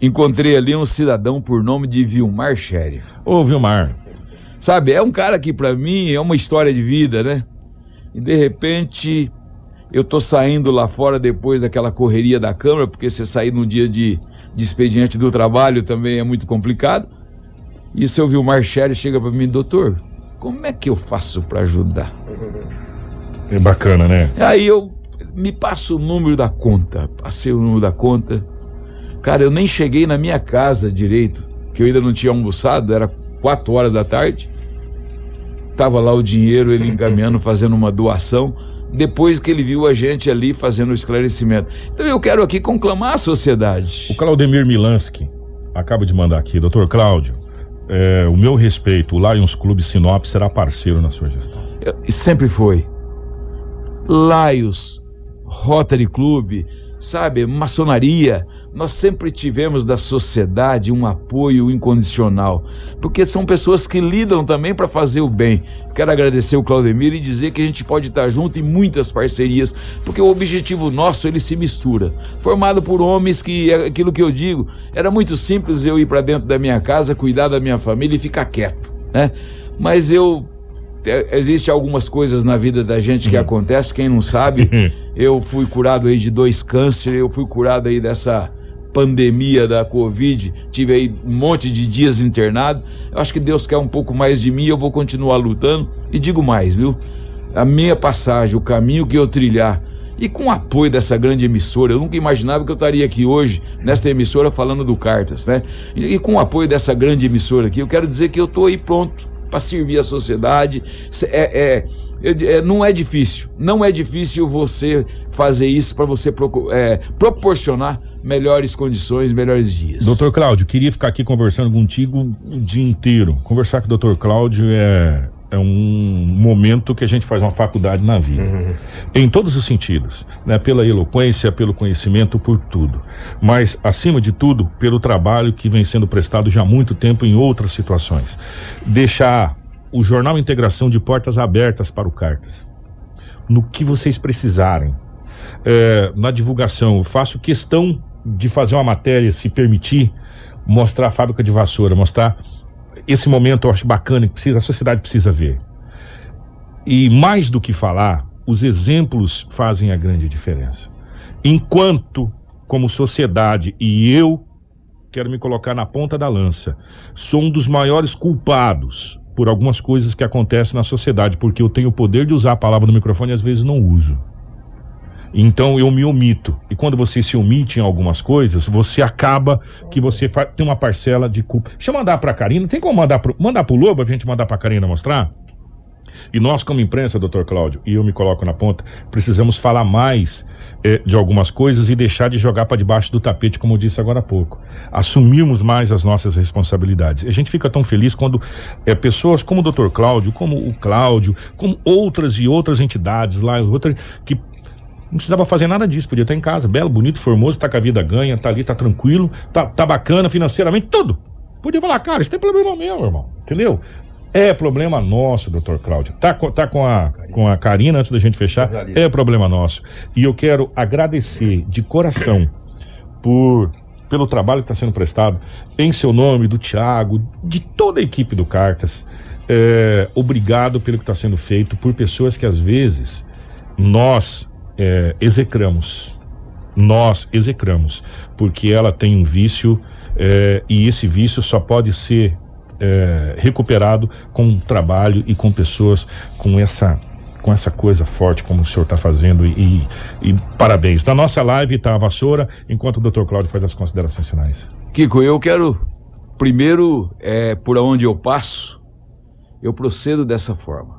Encontrei ali um cidadão por nome de Vilmar Sherry. Ô, Vilmar. Sabe, é um cara que pra mim é uma história de vida, né? E de repente eu tô saindo lá fora depois daquela correria da Câmara, porque você sair num dia de, de expediente do trabalho também é muito complicado. E seu Vilmar Sherry chega pra mim, doutor, como é que eu faço pra ajudar? É bacana, né? Aí eu me passo o número da conta. Passei o número da conta. Cara, eu nem cheguei na minha casa direito, que eu ainda não tinha almoçado, era quatro horas da tarde. Tava lá o dinheiro, ele encaminhando, fazendo uma doação, depois que ele viu a gente ali fazendo o esclarecimento. Então eu quero aqui conclamar a sociedade. O Claudemir Milansky acaba de mandar aqui, doutor Cláudio, é, o meu respeito, o Lions Clube Sinop será parceiro na sua gestão. Eu- sempre foi. Laios, Rotary Club, sabe, maçonaria, nós sempre tivemos da sociedade um apoio incondicional, porque são pessoas que lidam também para fazer o bem. Quero agradecer o Claudemir e dizer que a gente pode estar junto em muitas parcerias, porque o objetivo nosso ele se mistura. Formado por homens que é aquilo que eu digo, era muito simples eu ir para dentro da minha casa, cuidar da minha família e ficar quieto, né? Mas eu Existe algumas coisas na vida da gente que acontece, quem não sabe, eu fui curado aí de dois cânceres, eu fui curado aí dessa pandemia da Covid, tive aí um monte de dias internado. Eu acho que Deus quer um pouco mais de mim, eu vou continuar lutando e digo mais, viu? A minha passagem, o caminho que eu trilhar e com o apoio dessa grande emissora, eu nunca imaginava que eu estaria aqui hoje, nesta emissora, falando do Cartas, né? E, e com o apoio dessa grande emissora aqui, eu quero dizer que eu estou aí pronto para servir a sociedade. É, é, é- é- não é difícil, não é difícil você fazer isso para você é, proporcionar melhores condições, melhores dias. Doutor Cláudio, queria ficar aqui conversando contigo o dia inteiro. Conversar com o doutor Cláudio é, é um momento que a gente faz uma faculdade na vida. Em todos os sentidos. Né? Pela eloquência, pelo conhecimento, por tudo. Mas, acima de tudo, pelo trabalho que vem sendo prestado já há muito tempo em outras situações. Deixar o Jornal Integração de portas abertas para o Cartas. No que vocês precisarem. É, na divulgação, eu faço questão de fazer uma matéria, se permitir, mostrar a fábrica de vassoura, mostrar esse momento eu acho bacana que precisa, a sociedade precisa ver. E mais do que falar, os exemplos fazem a grande diferença. Enquanto, como sociedade, e eu quero me colocar na ponta da lança, sou um dos maiores culpados por algumas coisas que acontecem na sociedade, porque eu tenho o poder de usar a palavra no microfone e às vezes não uso. Então eu me omito. E quando você se omite em algumas coisas, você acaba que você tem uma parcela de culpa. Deixa eu mandar pra Karina. Tem como mandar pro, mandar pro Lobo, a gente mandar pra Karina mostrar? E nós, como imprensa, doutor Cláudio, e eu me coloco na ponta, precisamos falar mais eh, de algumas coisas e deixar de jogar para debaixo do tapete, como eu disse agora há pouco. Assumirmos mais as nossas responsabilidades. A gente fica tão feliz quando eh, pessoas como o doutor Cláudio, como o Cláudio, como outras e outras entidades lá, outra, que não precisava fazer nada disso, podia estar em casa, belo, bonito, formoso, tá com a vida ganha, tá ali, tá tranquilo, tá, tá bacana financeiramente, tudo. Podia falar, cara, isso tem problema meu, irmão, entendeu? É problema nosso, doutor Cláudio. Tá, co- tá com, a, com a Karina antes da gente fechar? É problema nosso. E eu quero agradecer de coração por pelo trabalho que está sendo prestado, em seu nome, do Tiago, de toda a equipe do Cartas. É, obrigado pelo que está sendo feito por pessoas que às vezes nós é, execramos. Nós execramos, porque ela tem um vício é, e esse vício só pode ser é, recuperado com trabalho e com pessoas com essa com essa coisa forte como o senhor está fazendo e, e parabéns. Na nossa live está a vassoura, enquanto o Dr. Cláudio faz as considerações finais. Kiko, eu quero primeiro, é, por onde eu passo, eu procedo dessa forma.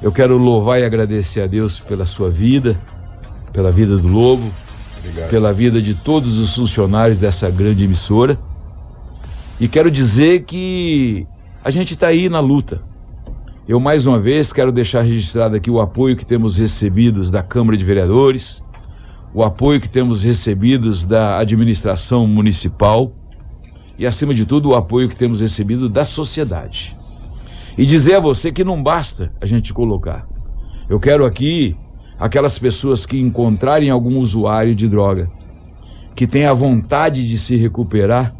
Eu quero louvar e agradecer a Deus pela sua vida, pela vida do Lobo, Obrigado. pela vida de todos os funcionários dessa grande emissora. E quero dizer que a gente está aí na luta. Eu mais uma vez quero deixar registrado aqui o apoio que temos recebidos da Câmara de Vereadores, o apoio que temos recebidos da administração municipal e, acima de tudo, o apoio que temos recebido da sociedade. E dizer a você que não basta a gente colocar. Eu quero aqui aquelas pessoas que encontrarem algum usuário de droga, que tenha vontade de se recuperar,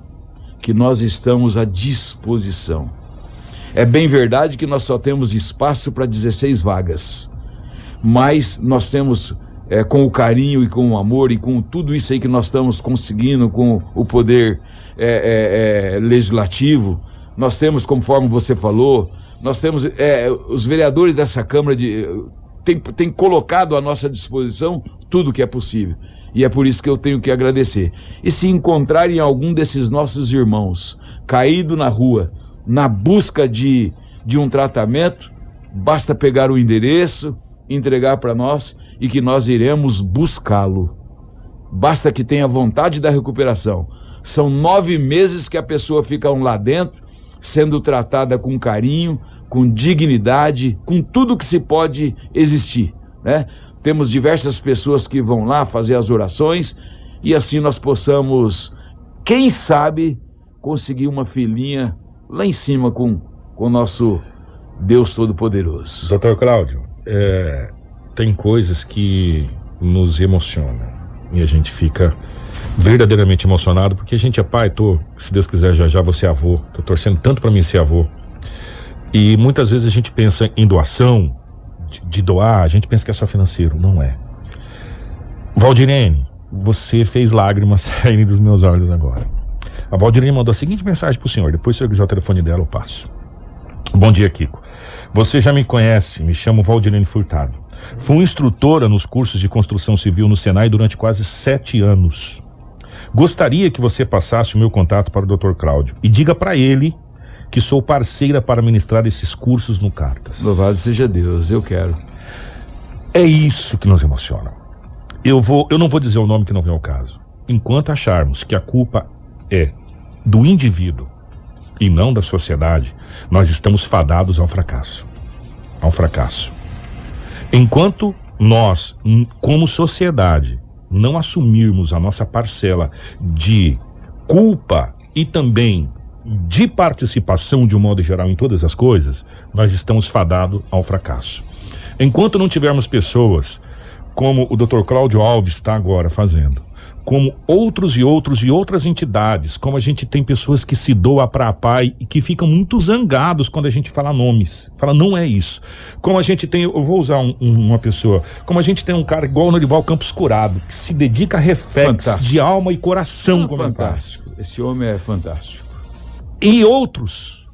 que nós estamos à disposição. É bem verdade que nós só temos espaço para 16 vagas, mas nós temos é, com o carinho e com o amor e com tudo isso aí que nós estamos conseguindo com o poder é, é, é legislativo, nós temos, conforme você falou, nós temos é, os vereadores dessa Câmara de tem, tem colocado à nossa disposição tudo que é possível. E é por isso que eu tenho que agradecer. E se encontrarem algum desses nossos irmãos caído na rua, na busca de, de um tratamento, basta pegar o endereço, entregar para nós e que nós iremos buscá-lo. Basta que tenha vontade da recuperação. São nove meses que a pessoa fica lá dentro, sendo tratada com carinho, com dignidade, com tudo que se pode existir, né? Temos diversas pessoas que vão lá fazer as orações e assim nós possamos, quem sabe, conseguir uma filhinha lá em cima com o nosso Deus Todo-Poderoso. Doutor Cláudio, é, tem coisas que nos emocionam e a gente fica verdadeiramente emocionado porque a gente é pai, tô, se Deus quiser já já você é avô, tô torcendo tanto para mim ser avô. E muitas vezes a gente pensa em doação, de, de doar, a gente pensa que é só financeiro, não é. Valdirene, você fez lágrimas saírem dos meus olhos agora. A Valdirene mandou a seguinte mensagem para o senhor, depois se eu quiser o telefone dela eu passo. Bom dia, Kiko. Você já me conhece, me chamo Valdirene Furtado. Fui instrutora nos cursos de construção civil no Senai durante quase sete anos. Gostaria que você passasse o meu contato para o Dr. Cláudio e diga para ele que sou parceira para ministrar esses cursos no Cartas. Louvado seja Deus, eu quero. É isso que nos emociona. Eu vou, eu não vou dizer o nome que não vem ao caso. Enquanto acharmos que a culpa é do indivíduo e não da sociedade, nós estamos fadados ao fracasso. Ao fracasso. Enquanto nós, como sociedade, não assumirmos a nossa parcela de culpa e também de participação de um modo geral em todas as coisas, nós estamos fadados ao fracasso. Enquanto não tivermos pessoas como o Dr. Cláudio Alves está agora fazendo, como outros e outros e outras entidades, como a gente tem pessoas que se doam para a pai e que ficam muito zangados quando a gente fala nomes. Fala, não é isso. Como a gente tem, eu vou usar um, uma pessoa, como a gente tem um cara igual o Norival Campos Curado, que se dedica a reflex de alma e coração. É fantástico. Esse homem é fantástico. E outros,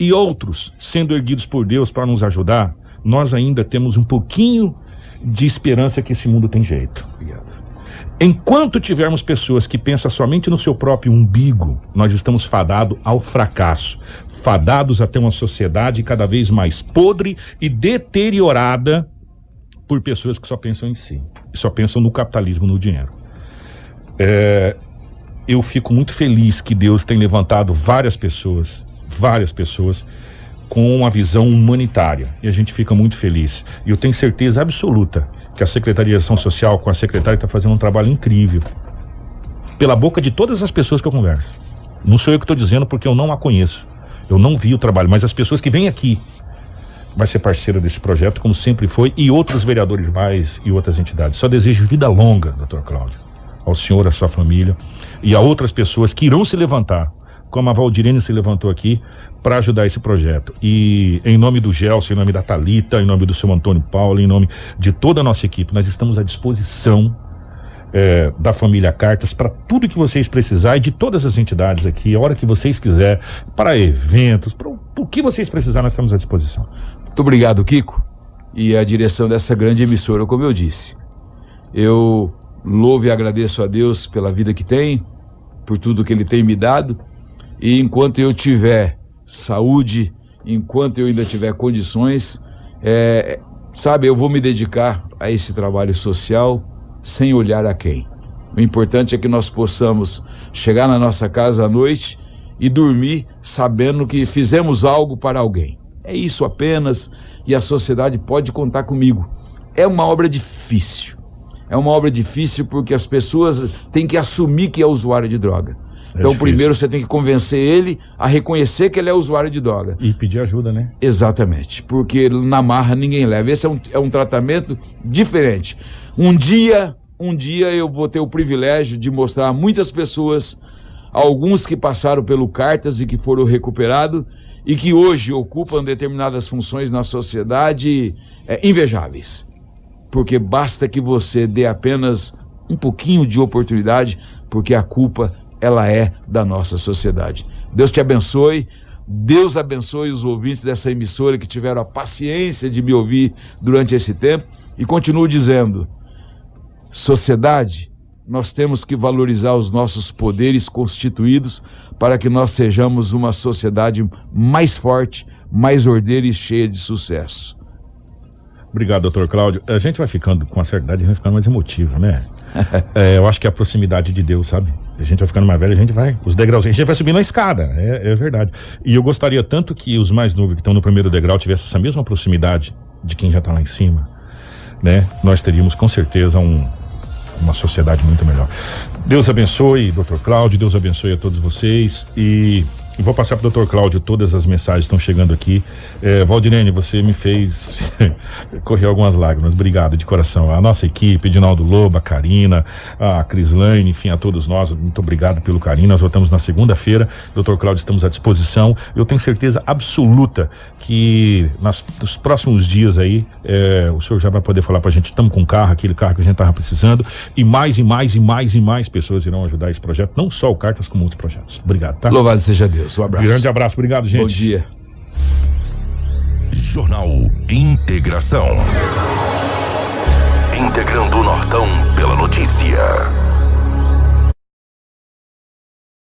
e outros sendo erguidos por Deus para nos ajudar, nós ainda temos um pouquinho de esperança que esse mundo tem jeito. Obrigado. Enquanto tivermos pessoas que pensam somente no seu próprio umbigo, nós estamos fadados ao fracasso, fadados a ter uma sociedade cada vez mais podre e deteriorada por pessoas que só pensam em si, só pensam no capitalismo, no dinheiro. É, eu fico muito feliz que Deus tem levantado várias pessoas, várias pessoas com uma visão humanitária. E a gente fica muito feliz. E eu tenho certeza absoluta que a Secretaria de Ação Social, com a secretária, está fazendo um trabalho incrível. Pela boca de todas as pessoas que eu converso. Não sou eu que estou dizendo porque eu não a conheço. Eu não vi o trabalho, mas as pessoas que vêm aqui vai ser parceira desse projeto, como sempre foi, e outros vereadores mais e outras entidades. Só desejo vida longa, doutor Cláudio, ao senhor, à sua família e a outras pessoas que irão se levantar como a Valdirene se levantou aqui, para ajudar esse projeto. E em nome do Gelson, em nome da Talita, em nome do seu Antônio Paulo, em nome de toda a nossa equipe, nós estamos à disposição é, da família Cartas para tudo que vocês precisarem, de todas as entidades aqui, a hora que vocês quiserem, para eventos, para o que vocês precisarem, nós estamos à disposição. Muito obrigado, Kiko, e a direção dessa grande emissora, como eu disse. Eu louvo e agradeço a Deus pela vida que tem, por tudo que Ele tem me dado E enquanto eu tiver saúde, enquanto eu ainda tiver condições, é, sabe, eu vou me dedicar a esse trabalho social sem olhar a quem. O importante é que nós possamos chegar na nossa casa à noite e dormir sabendo que fizemos algo para alguém. É isso apenas e a sociedade pode contar comigo. É uma obra difícil. É uma obra difícil porque as pessoas têm que assumir que é usuário de droga. É então, difícil. primeiro você tem que convencer ele a reconhecer que ele é usuário de droga. E pedir ajuda, né? Exatamente. Porque na marra ninguém leva. Esse é um, é um tratamento diferente. Um dia, um dia eu vou ter o privilégio de mostrar a muitas pessoas, alguns que passaram pelo Cartas e que foram recuperados, e que hoje ocupam determinadas funções na sociedade é, invejáveis. Porque basta que você dê apenas um pouquinho de oportunidade, porque a culpa ela é da nossa sociedade. Deus te abençoe. Deus abençoe os ouvintes dessa emissora que tiveram a paciência de me ouvir durante esse tempo e continuo dizendo: sociedade, nós temos que valorizar os nossos poderes constituídos para que nós sejamos uma sociedade mais forte, mais ordeira e cheia de sucesso. Obrigado, doutor Cláudio. A gente vai ficando, com a certa idade, vai ficando mais emotivo, né? é, eu acho que é a proximidade de Deus, sabe? A gente vai ficando mais velho, a gente vai, os degraus, a gente vai subindo a escada, é, é verdade. E eu gostaria tanto que os mais novos que estão no primeiro degrau tivessem essa mesma proximidade de quem já está lá em cima, né? Nós teríamos com certeza um, uma sociedade muito melhor. Deus abençoe, doutor Cláudio, Deus abençoe a todos vocês e vou passar para o doutor Cláudio, todas as mensagens estão chegando aqui. É, Valdirene, você me fez correr algumas lágrimas. Obrigado de coração. A nossa equipe, Edinaldo Lobo, a Karina, a Crislaine, enfim, a todos nós, muito obrigado pelo carinho. Nós voltamos na segunda-feira. Doutor Cláudio, estamos à disposição. Eu tenho certeza absoluta que nas, nos próximos dias aí, é, o senhor já vai poder falar para a gente, estamos com um carro, aquele carro que a gente estava precisando, e mais e mais e mais e mais pessoas irão ajudar esse projeto, não só o Cartas, como outros projetos. Obrigado, tá? Louvado seja Deus. Deus. Um abraço. Grande abraço. Obrigado, gente. Bom dia. Jornal Integração. Integrando o Nortão pela notícia.